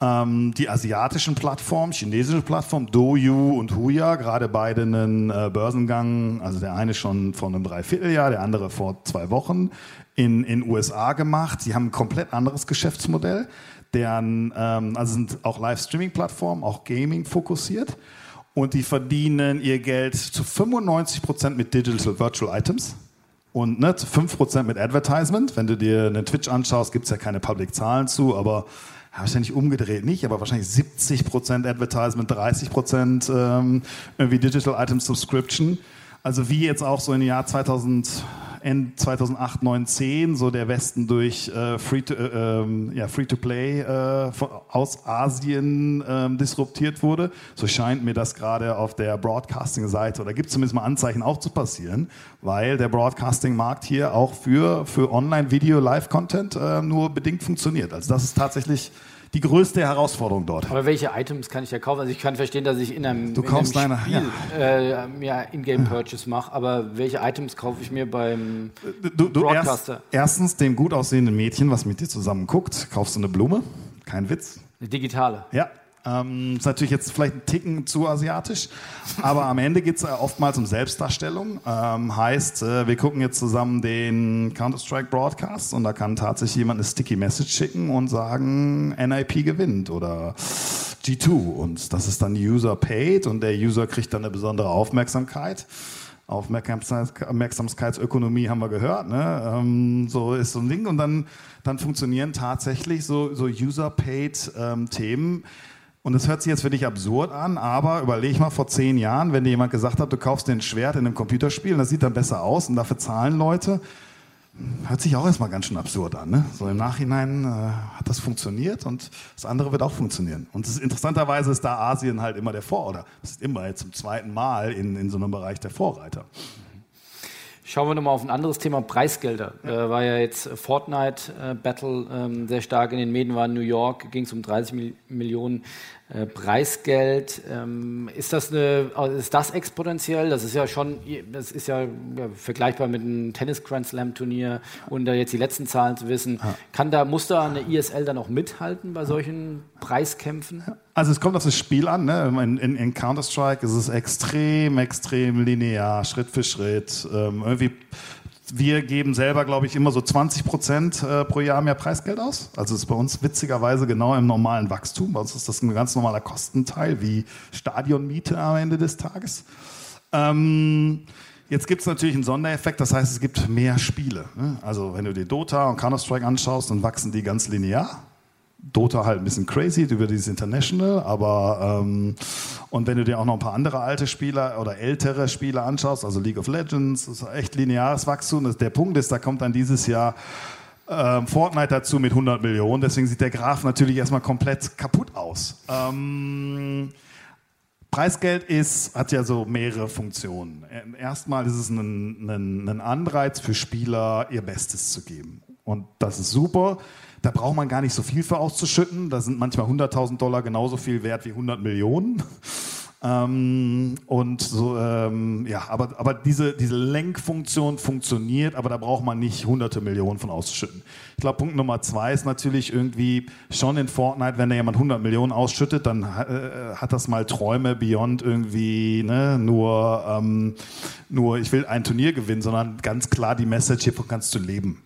Ähm, die asiatischen Plattformen, chinesische Plattformen, Douyu und Huya, gerade beide einen äh, Börsengang, also der eine schon vor einem Dreivierteljahr, der andere vor zwei Wochen, in in USA gemacht. Sie haben ein komplett anderes Geschäftsmodell, deren, ähm, also sind auch Live-Streaming-Plattformen, auch Gaming fokussiert. Und die verdienen ihr Geld zu 95 Prozent mit Digital Virtual Items und ne, zu 5% mit Advertisement. Wenn du dir eine Twitch anschaust, gibt es ja keine Public-Zahlen zu, aber wahrscheinlich umgedreht nicht, aber wahrscheinlich 70% Advertisement, 30% ähm, irgendwie Digital Item Subscription. Also wie jetzt auch so im Jahr 2000 End 2008, 9, 10 so der Westen durch äh, Free-to-Play äh, ja, Free äh, aus Asien äh, disruptiert wurde. So scheint mir das gerade auf der Broadcasting-Seite oder gibt zumindest mal Anzeichen auch zu passieren, weil der Broadcasting-Markt hier auch für, für Online-Video-Live-Content äh, nur bedingt funktioniert. Also das ist tatsächlich die größte Herausforderung dort. Aber welche Items kann ich da kaufen? Also ich kann verstehen, dass ich in einem, du in einem deine, Spiel ja. äh, ja, In-Game-Purchase mache, aber welche Items kaufe ich mir beim du, du Broadcaster? Erst, erstens dem gut aussehenden Mädchen, was mit dir zusammen guckt, kaufst du eine Blume, kein Witz. Eine digitale? Ja, ähm, ist natürlich jetzt vielleicht ein Ticken zu asiatisch, aber am Ende geht es oftmals um Selbstdarstellung. Ähm, heißt, äh, wir gucken jetzt zusammen den Counter-Strike Broadcast und da kann tatsächlich jemand eine Sticky Message schicken und sagen, NIP gewinnt oder G2 und das ist dann User paid und der User kriegt dann eine besondere Aufmerksamkeit. Aufmerksamkeitsökonomie haben wir gehört, ne? Ähm, so ist so ein Ding und dann, dann funktionieren tatsächlich so, so User-Paid-Themen. Ähm, und das hört sich jetzt für dich absurd an, aber überleg mal vor zehn Jahren, wenn dir jemand gesagt hat, du kaufst dir ein Schwert in einem Computerspiel und das sieht dann besser aus und dafür zahlen Leute, hört sich auch erstmal ganz schön absurd an. Ne? So im Nachhinein äh, hat das funktioniert und das andere wird auch funktionieren. Und ist, interessanterweise ist da Asien halt immer der Vorreiter. Das ist immer jetzt zum zweiten Mal in, in so einem Bereich der Vorreiter. Schauen wir nochmal auf ein anderes Thema, Preisgelder. Ja. Äh, war ja jetzt Fortnite äh, Battle ähm, sehr stark in den Medien, war in New York, ging es um 30 Mil Millionen äh, Preisgeld. Ähm, ist das eine, also ist das exponentiell? Das ist ja schon, das ist ja, ja vergleichbar mit einem Tennis Grand Slam Turnier und da jetzt die letzten Zahlen zu wissen. Ja. Kann da, muss da eine ISL dann auch mithalten bei solchen Preiskämpfen? Also es kommt auf das Spiel an. Ne? In, in, in Counter-Strike ist es extrem, extrem linear, Schritt für Schritt. Ähm, irgendwie wir geben selber, glaube ich, immer so 20 Prozent äh, pro Jahr mehr Preisgeld aus. Also ist bei uns witzigerweise genau im normalen Wachstum. Bei uns ist das ein ganz normaler Kostenteil wie Stadionmiete am Ende des Tages. Ähm, jetzt gibt es natürlich einen Sondereffekt, das heißt, es gibt mehr Spiele. Ne? Also wenn du dir Dota und Counter-Strike anschaust, dann wachsen die ganz linear. Dota halt ein bisschen crazy über dieses International, aber ähm, und wenn du dir auch noch ein paar andere alte Spieler oder ältere Spieler anschaust, also League of Legends, das ist echt lineares Wachstum. Der Punkt ist, da kommt dann dieses Jahr ähm, Fortnite dazu mit 100 Millionen, deswegen sieht der Graph natürlich erstmal komplett kaputt aus. Ähm, Preisgeld ist, hat ja so mehrere Funktionen. Erstmal ist es ein, ein, ein Anreiz für Spieler, ihr Bestes zu geben. Und das ist super. Da braucht man gar nicht so viel für auszuschütten. Da sind manchmal 100.000 Dollar genauso viel wert wie 100 Millionen. Ähm, und so, ähm, ja, aber, aber diese, diese Lenkfunktion funktioniert, aber da braucht man nicht hunderte Millionen von auszuschütten. Ich glaube, Punkt Nummer zwei ist natürlich irgendwie schon in Fortnite, wenn da jemand 100 Millionen ausschüttet, dann äh, hat das mal Träume beyond irgendwie ne, nur, ähm, nur, ich will ein Turnier gewinnen, sondern ganz klar die Message, hiervon kannst du leben.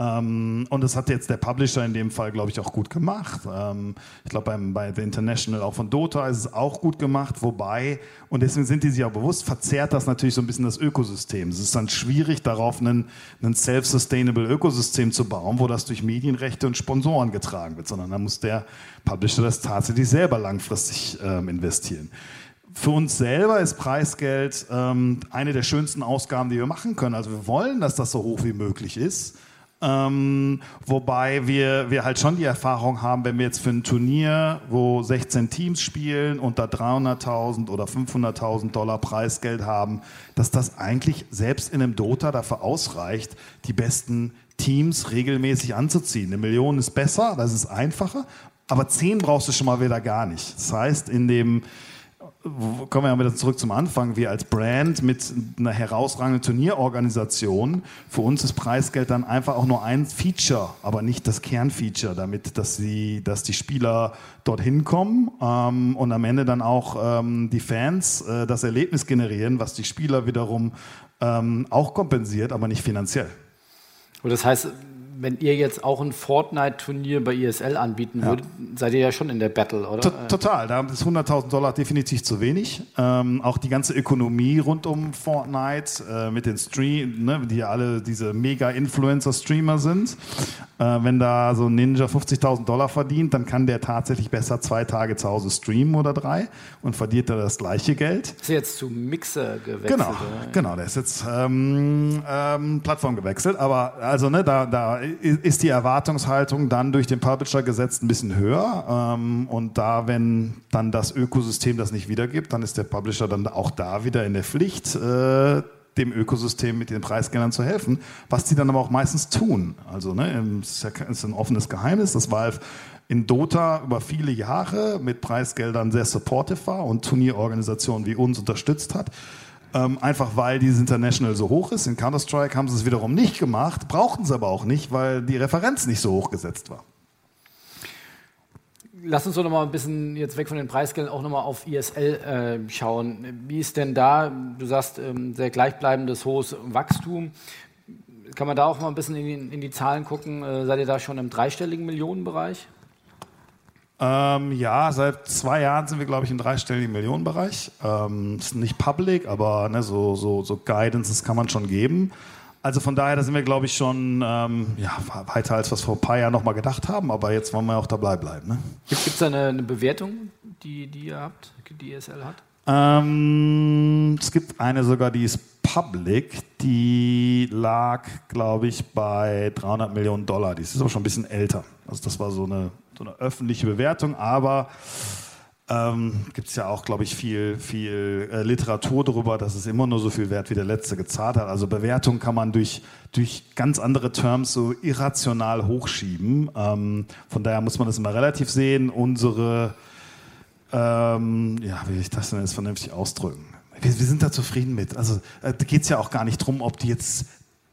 Ähm, und das hat jetzt der Publisher in dem Fall, glaube ich, auch gut gemacht. Ähm, ich glaube, bei The International auch von Dota ist es auch gut gemacht, wobei, und deswegen sind die sich auch bewusst, verzerrt das natürlich so ein bisschen das Ökosystem. Es ist dann schwierig, darauf ein self-sustainable Ökosystem zu bauen, wo das durch Medienrechte und Sponsoren getragen wird, sondern da muss der Publisher das tatsächlich selber langfristig ähm, investieren. Für uns selber ist Preisgeld ähm, eine der schönsten Ausgaben, die wir machen können. Also wir wollen, dass das so hoch wie möglich ist. Ähm, wobei wir, wir halt schon die Erfahrung haben, wenn wir jetzt für ein Turnier, wo 16 Teams spielen da 300.000 oder 500.000 Dollar Preisgeld haben, dass das eigentlich selbst in einem Dota dafür ausreicht, die besten Teams regelmäßig anzuziehen. Eine Million ist besser, das ist einfacher, aber 10 brauchst du schon mal wieder gar nicht. Das heißt, in dem kommen wir ja wieder zurück zum Anfang, wir als Brand mit einer herausragenden Turnierorganisation, für uns ist Preisgeld dann einfach auch nur ein Feature, aber nicht das Kernfeature, damit dass, sie, dass die Spieler dorthin kommen ähm, und am Ende dann auch ähm, die Fans äh, das Erlebnis generieren, was die Spieler wiederum ähm, auch kompensiert, aber nicht finanziell. Und das heißt, wenn ihr jetzt auch ein Fortnite-Turnier bei ESL anbieten würdet, ja. seid ihr ja schon in der Battle, oder? T total, da ist 100.000 Dollar definitiv zu wenig. Ähm, auch die ganze Ökonomie rund um Fortnite äh, mit den Stream, ne, die ja alle diese Mega-Influencer-Streamer sind. Äh, wenn da so ein Ninja 50.000 Dollar verdient, dann kann der tatsächlich besser zwei Tage zu Hause streamen oder drei und verdient er das gleiche Geld. Ist jetzt zu Mixer gewechselt? Genau, oder? genau, der ist jetzt ähm, ähm, Plattform gewechselt, aber also ne, da, da ist die Erwartungshaltung dann durch den Publisher gesetzt ein bisschen höher. Ähm, und da, wenn dann das Ökosystem das nicht wiedergibt, dann ist der Publisher dann auch da wieder in der Pflicht, äh, dem Ökosystem mit den Preisgeldern zu helfen, was die dann aber auch meistens tun. Also ne, es ist ein offenes Geheimnis, dass Valve in Dota über viele Jahre mit Preisgeldern sehr supportive war und Turnierorganisationen wie uns unterstützt hat. Ähm, einfach weil dieses International so hoch ist. In Counter-Strike haben sie es wiederum nicht gemacht, brauchten sie aber auch nicht, weil die Referenz nicht so hoch gesetzt war. Lass uns doch noch mal ein bisschen jetzt weg von den Preisgeldern auch noch mal auf ISL äh, schauen. Wie ist denn da, du sagst, ähm, sehr gleichbleibendes hohes Wachstum. Kann man da auch mal ein bisschen in die, in die Zahlen gucken? Äh, seid ihr da schon im dreistelligen Millionenbereich? Ähm, ja, seit zwei Jahren sind wir, glaube ich, im dreistelligen Millionenbereich. Ähm, ist nicht public, aber ne, so, so, so Guidances kann man schon geben. Also von daher, da sind wir, glaube ich, schon ähm, ja, weiter, als wir es vor ein paar Jahren noch mal gedacht haben. Aber jetzt wollen wir auch dabei bleiben. Ne? Gibt es da eine, eine, Bewertung, die, die ihr habt, die ESL hat? Ähm, es gibt eine sogar, die ist public. Die lag, glaube ich, bei 300 Millionen Dollar. Die ist aber schon ein bisschen älter. Also das war so eine so eine öffentliche Bewertung, aber ähm, gibt es ja auch, glaube ich, viel, viel äh, Literatur darüber, dass es immer nur so viel wert wie der letzte gezahlt hat. Also Bewertung kann man durch, durch ganz andere Terms so irrational hochschieben. Ähm, von daher muss man das immer relativ sehen. Unsere, ähm, ja, wie will ich das denn jetzt vernünftig ausdrücken? Wir, wir sind da zufrieden mit. Also äh, da geht es ja auch gar nicht darum, ob die jetzt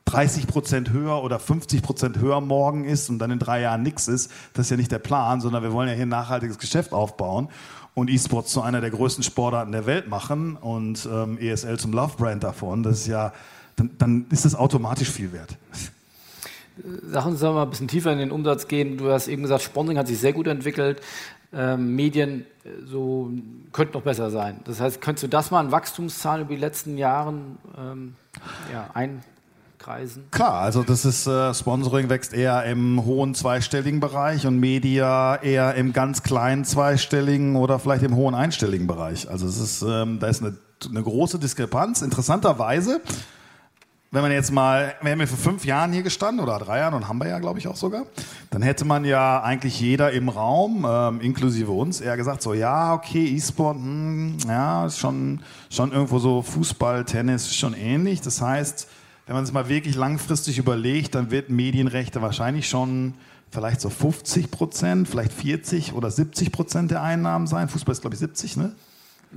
30 Prozent höher oder 50 Prozent höher morgen ist und dann in drei Jahren nichts ist, das ist ja nicht der Plan, sondern wir wollen ja hier ein nachhaltiges Geschäft aufbauen und E-Sports zu einer der größten Sportarten der Welt machen und ähm, ESL zum Love-Brand davon. Das ist ja, dann, dann ist das automatisch viel wert. Sag uns doch mal ein bisschen tiefer in den Umsatz gehen. Du hast eben gesagt, Sponsoring hat sich sehr gut entwickelt. Ähm, Medien äh, so könnten noch besser sein. Das heißt, könntest du das mal in Wachstumszahlen über die letzten Jahre ähm, ja, ein, Kreisen? Klar, also das ist äh, Sponsoring wächst eher im hohen zweistelligen Bereich und Media eher im ganz kleinen zweistelligen oder vielleicht im hohen einstelligen Bereich. Also es ist, ähm, da ist eine, eine große Diskrepanz. Interessanterweise, wenn man jetzt mal, wir haben ja vor fünf Jahren hier gestanden oder drei Jahren und haben wir ja, glaube ich, auch sogar, dann hätte man ja eigentlich jeder im Raum, ähm, inklusive uns, eher gesagt so, ja, okay, E-Sport, hm, ja, ist schon, schon irgendwo so Fußball, Tennis, schon ähnlich. Das heißt, wenn man es mal wirklich langfristig überlegt, dann wird Medienrechte wahrscheinlich schon vielleicht so 50 Prozent, vielleicht 40 oder 70 Prozent der Einnahmen sein. Fußball ist, glaube ich, 70, ne?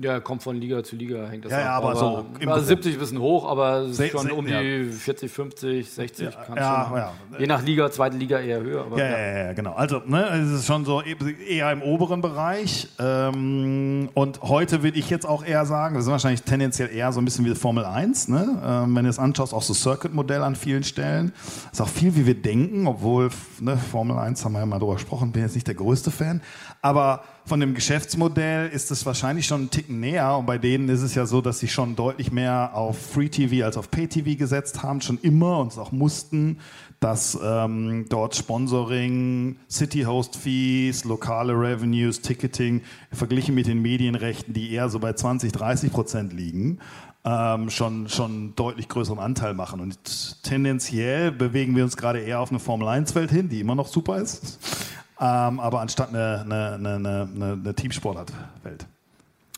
Ja, kommt von Liga zu Liga, hängt das ja, ab. Ja, aber, aber so. Also 70 ist ein bisschen hoch, aber es ist schon um die ja. 40, 50, 60. Ja, kann ja. Je nach Liga, zweite Liga eher höher. ja, ja, ja, genau. Also, ne, es ist schon so eher im oberen Bereich. Ähm, und heute würde ich jetzt auch eher sagen, wir sind wahrscheinlich tendenziell eher so ein bisschen wie Formel 1. Ne? Ähm, wenn du es anschaust, auch so Circuit-Modell an vielen Stellen. Ist auch viel, wie wir denken, obwohl ne, Formel 1 haben wir ja mal drüber gesprochen, bin jetzt nicht der größte Fan. Aber von dem Geschäftsmodell ist es wahrscheinlich schon einen Ticken näher. Und bei denen ist es ja so, dass sie schon deutlich mehr auf Free TV als auf Pay TV gesetzt haben, schon immer und es auch mussten, dass ähm, dort Sponsoring, City Host Fees, lokale Revenues, Ticketing verglichen mit den Medienrechten, die eher so bei 20, 30 Prozent liegen. Ähm, schon, schon deutlich größeren Anteil machen. Und tendenziell bewegen wir uns gerade eher auf eine Formel 1-Welt hin, die immer noch super ist ähm, aber anstatt eine, eine, eine, eine Teamsportart-Welt.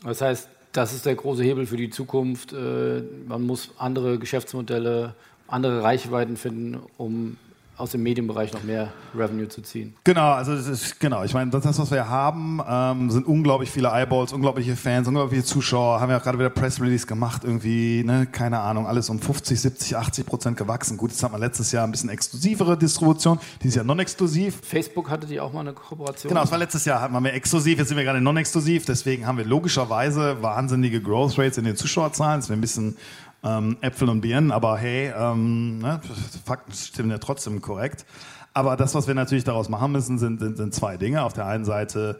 Das heißt, das ist der große Hebel für die Zukunft. Äh, man muss andere Geschäftsmodelle, andere Reichweiten finden, um aus dem Medienbereich noch mehr Revenue zu ziehen. Genau, also das ist, genau. Ich meine, das, was wir haben, ähm, sind unglaublich viele Eyeballs, unglaubliche Fans, unglaubliche Zuschauer. Haben ja auch gerade wieder Press Release gemacht, irgendwie, ne, keine Ahnung, alles um 50, 70, 80 Prozent gewachsen. Gut, jetzt hat man letztes Jahr ein bisschen exklusivere Distribution, dieses Jahr non-exklusiv. Facebook hatte die auch mal eine Kooperation. Genau, es war letztes Jahr, hatten wir mehr exklusiv, jetzt sind wir gerade non-exklusiv, deswegen haben wir logischerweise wahnsinnige Growth Rates in den Zuschauerzahlen. Das wäre ein bisschen ähm, Äpfel und Birnen, aber hey, ähm, ne, Fakten stimmen ja trotzdem korrekt. Aber das, was wir natürlich daraus machen müssen, sind, sind, sind zwei Dinge. Auf der einen Seite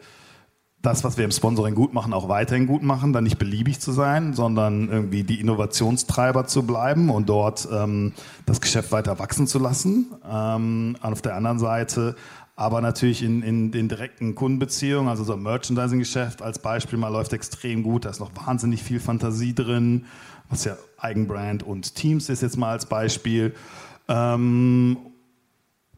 das, was wir im Sponsoring gut machen, auch weiterhin gut machen, dann nicht beliebig zu sein, sondern irgendwie die Innovationstreiber zu bleiben und dort ähm, das Geschäft weiter wachsen zu lassen. Ähm, auf der anderen Seite aber natürlich in, in den direkten Kundenbeziehungen, also so ein Merchandising-Geschäft als Beispiel mal läuft extrem gut, da ist noch wahnsinnig viel Fantasie drin was ja Eigenbrand und Teams ist jetzt mal als Beispiel. Ähm,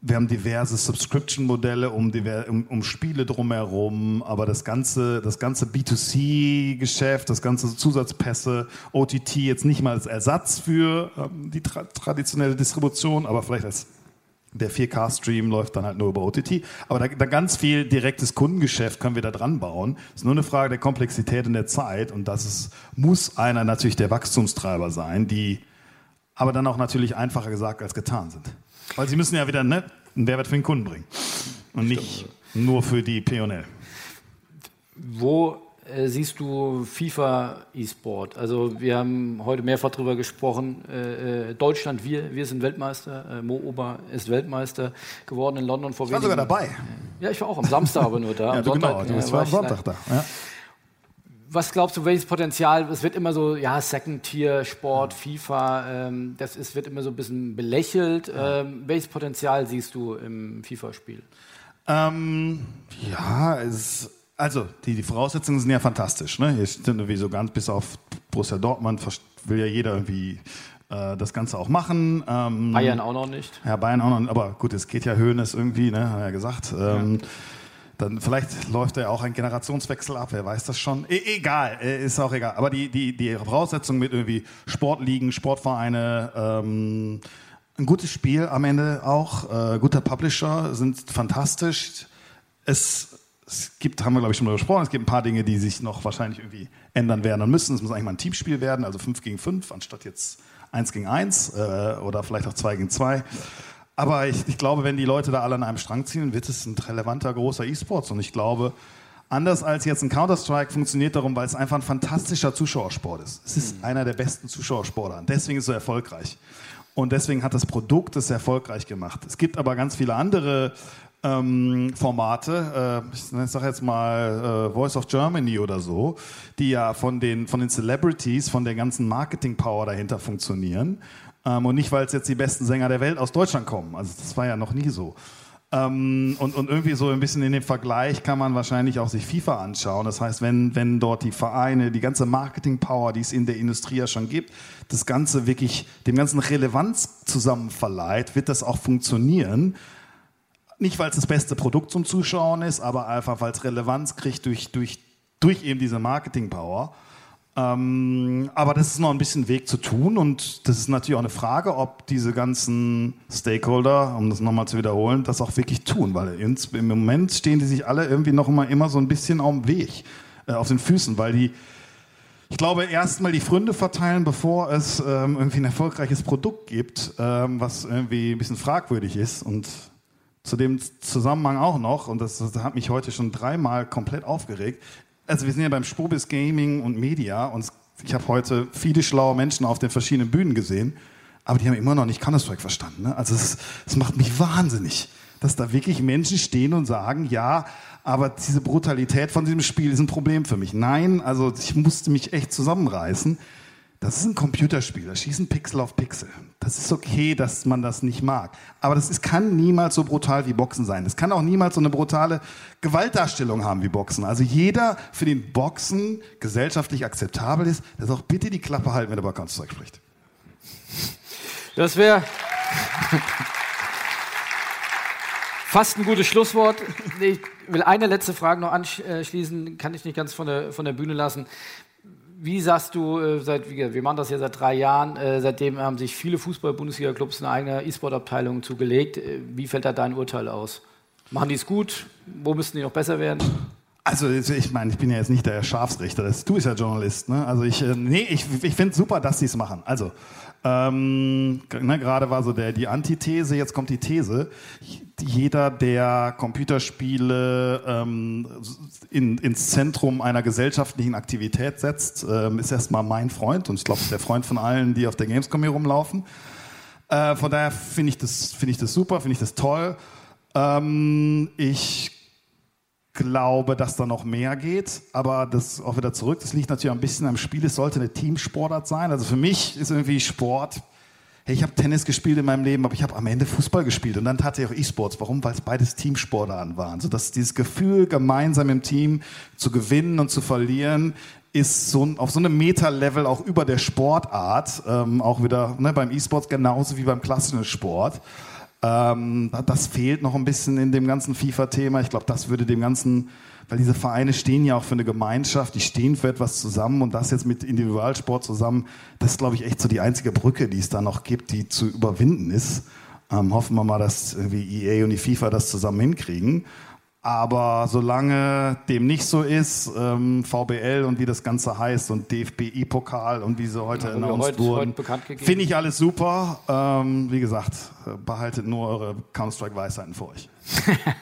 wir haben diverse Subscription-Modelle um, um, um, Spiele drumherum, aber das ganze, das ganze B2C-Geschäft, das ganze Zusatzpässe, OTT jetzt nicht mal als Ersatz für ähm, die tra traditionelle Distribution, aber vielleicht als der 4K-Stream läuft dann halt nur über OTT. Aber da, da, ganz viel direktes Kundengeschäft können wir da dran bauen. Es ist nur eine Frage der Komplexität in der Zeit und das ist, muss einer natürlich der Wachstumstreiber sein, die aber dann auch natürlich einfacher gesagt als getan sind. Weil sie müssen ja wieder ne, einen Mehrwert für den Kunden bringen und nicht nur für die P&L. Wo äh, siehst du FIFA E-Sport? Also wir haben heute mehrfach darüber gesprochen. Äh, äh, Deutschland, wir, wir sind Weltmeister. Äh, Mo Ober ist Weltmeister geworden in London vor ich war sogar dabei. Ja, ich war auch am Samstag aber nur da. ja, am Sonntag, genau, du bist am Sonntag da. Ja. Was glaubst du, welches Potenzial? Es wird immer so, ja, Second-Tier-Sport, FIFA, ähm, das ist, wird immer so ein bisschen belächelt. Ähm, welches Potenzial siehst du im FIFA-Spiel? Ähm, ja, es also, die, die Voraussetzungen sind ja fantastisch. Ne? Hier sind irgendwie so ganz bis auf Borussia Dortmund will ja jeder irgendwie äh, das Ganze auch machen. Ähm, Bayern auch noch nicht. Ja, Bayern auch noch nicht. Aber gut, es geht ja Höhnes irgendwie, ne? hat er ja gesagt. Ähm, ja. Dann vielleicht läuft ja auch ein Generationswechsel ab, wer weiß das schon. E egal, äh, ist auch egal. Aber die, die, die Voraussetzungen mit irgendwie Sportligen, Sportvereine, ähm, ein gutes Spiel am Ende auch, äh, guter Publisher sind fantastisch. Es es gibt, haben wir glaube ich schon mal gesprochen, es gibt ein paar Dinge, die sich noch wahrscheinlich irgendwie ändern werden und müssen. Es muss eigentlich mal ein Teamspiel werden, also 5 gegen 5, anstatt jetzt 1 gegen 1 äh, oder vielleicht auch 2 gegen 2. Aber ich, ich, glaube, wenn die Leute da alle an einem Strang ziehen, wird es ein relevanter, großer E-Sports. Und ich glaube, anders als jetzt ein Counter-Strike funktioniert darum, weil es einfach ein fantastischer Zuschauersport ist. Es ist mhm. einer der besten Zuschauersportarten. Deswegen ist es so erfolgreich. Und deswegen hat das Produkt es erfolgreich gemacht. Es gibt aber ganz viele andere ähm, Formate, äh, ich sage jetzt mal äh, Voice of Germany oder so, die ja von den, von den Celebrities, von der ganzen Marketing-Power dahinter funktionieren. Ähm, und nicht, weil es jetzt die besten Sänger der Welt aus Deutschland kommen. Also das war ja noch nie so. Ähm, und, und irgendwie so ein bisschen in dem Vergleich kann man wahrscheinlich auch sich FIFA anschauen. Das heißt, wenn, wenn dort die Vereine, die ganze Marketing-Power, die es in der Industrie ja schon gibt, das Ganze wirklich dem ganzen Relevanz zusammen verleiht, wird das auch funktionieren. Nicht, weil es das beste Produkt zum Zuschauen ist, aber einfach, weil es Relevanz kriegt durch, durch, durch eben diese Marketing-Power. Ähm, aber das ist noch ein bisschen Weg zu tun und das ist natürlich auch eine Frage, ob diese ganzen Stakeholder, um das nochmal zu wiederholen, das auch wirklich tun, weil ins, im Moment stehen die sich alle irgendwie noch immer, immer so ein bisschen auf dem Weg, äh, auf den Füßen, weil die, ich glaube, erstmal die Fründe verteilen, bevor es ähm, irgendwie ein erfolgreiches Produkt gibt, ähm, was irgendwie ein bisschen fragwürdig ist und zu dem Zusammenhang auch noch, und das, hat mich heute schon dreimal komplett aufgeregt. Also wir sind ja beim Spobis Gaming und Media und ich habe heute viele schlaue Menschen auf den verschiedenen Bühnen gesehen, aber die haben immer noch nicht Counter-Strike verstanden. Ne? Also es macht mich wahnsinnig, dass da wirklich Menschen stehen und sagen, ja, aber diese Brutalität von diesem Spiel ist ein Problem für mich. Nein, also ich musste mich echt zusammenreißen. Das ist ein Computerspiel, da schießen Pixel auf Pixel. Das ist okay, dass man das nicht mag. Aber das ist, kann niemals so brutal wie Boxen sein. Es kann auch niemals so eine brutale Gewaltdarstellung haben wie Boxen. Also jeder, für den Boxen gesellschaftlich akzeptabel ist, der soll auch bitte die Klappe halten, wenn er über Counter-Strike spricht. Das wäre fast ein gutes Schlusswort. Ich will eine letzte Frage noch anschließen, kann ich nicht ganz von der, von der Bühne lassen wie sagst du, äh, seit, wir machen das ja seit drei Jahren, äh, seitdem haben sich viele Fußball-Bundesliga-Clubs eine eigene E-Sport-Abteilung zugelegt. Äh, wie fällt da dein Urteil aus? Machen die es gut? Wo müssten die noch besser werden? Also ich meine, ich bin ja jetzt nicht der Schafsrichter, du bist ja Journalist. Ne? Also ich, nee, ich, ich finde es super, dass sie es machen. Also ähm, ne, gerade war so der, die Antithese, jetzt kommt die These. Jeder, der Computerspiele ähm, in, ins Zentrum einer gesellschaftlichen Aktivität setzt, ähm, ist erstmal mein Freund und ich glaube, der Freund von allen, die auf der Gamescom hier rumlaufen. Äh, von daher finde ich, das, find ich das super, finde ich das toll. Ähm, ich glaube, dass da noch mehr geht, aber das auch wieder zurück. Das liegt natürlich ein bisschen am Spiel. Es sollte eine Teamsportart sein. Also für mich ist irgendwie Sport. Hey, ich habe Tennis gespielt in meinem Leben, aber ich habe am Ende Fußball gespielt und dann hatte ich auch E-Sports. Warum? Weil es beides Teamsportarten waren. So dass dieses Gefühl, gemeinsam im Team zu gewinnen und zu verlieren, ist so auf so einem Meta-Level auch über der Sportart, ähm, auch wieder ne, beim E-Sports genauso wie beim klassischen Sport. Ähm, das fehlt noch ein bisschen in dem ganzen FIFA-Thema. Ich glaube, das würde dem ganzen, weil diese Vereine stehen ja auch für eine Gemeinschaft, die stehen für etwas zusammen und das jetzt mit Individualsport zusammen, das ist, glaube ich, echt so die einzige Brücke, die es da noch gibt, die zu überwinden ist. Ähm, hoffen wir mal, dass irgendwie EA und die FIFA das zusammen hinkriegen. Aber solange dem nicht so ist, ähm, VBL und wie das Ganze heißt und DFB-pokal und wie sie heute ja, announced wurden, finde ich alles super. Ähm, wie gesagt, behaltet nur eure Counter-Strike-Weisheiten für euch.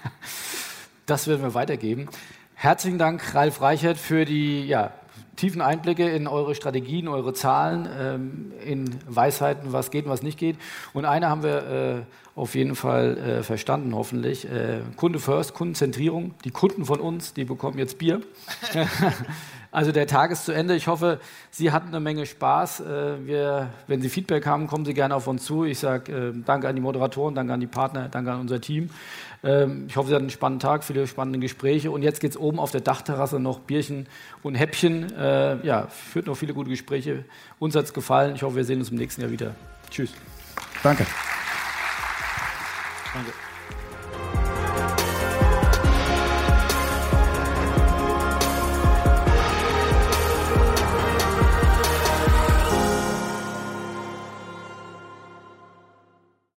das werden wir weitergeben. Herzlichen Dank, Ralf Reichert, für die ja, tiefen Einblicke in eure Strategien, eure Zahlen, ähm, in Weisheiten, was geht und was nicht geht. Und eine haben wir äh, auf jeden Fall äh, verstanden, hoffentlich. Äh, Kunde first, Kundenzentrierung. Die Kunden von uns, die bekommen jetzt Bier. also der Tag ist zu Ende. Ich hoffe, Sie hatten eine Menge Spaß. Äh, wir, wenn Sie Feedback haben, kommen Sie gerne auf uns zu. Ich sage äh, danke an die Moderatoren, danke an die Partner, danke an unser Team. Ähm, ich hoffe, Sie hatten einen spannenden Tag, viele spannende Gespräche. Und jetzt geht es oben auf der Dachterrasse noch Bierchen und Häppchen. Äh, ja, führt noch viele gute Gespräche. Uns hat es gefallen. Ich hoffe, wir sehen uns im nächsten Jahr wieder. Tschüss. Danke. Danke.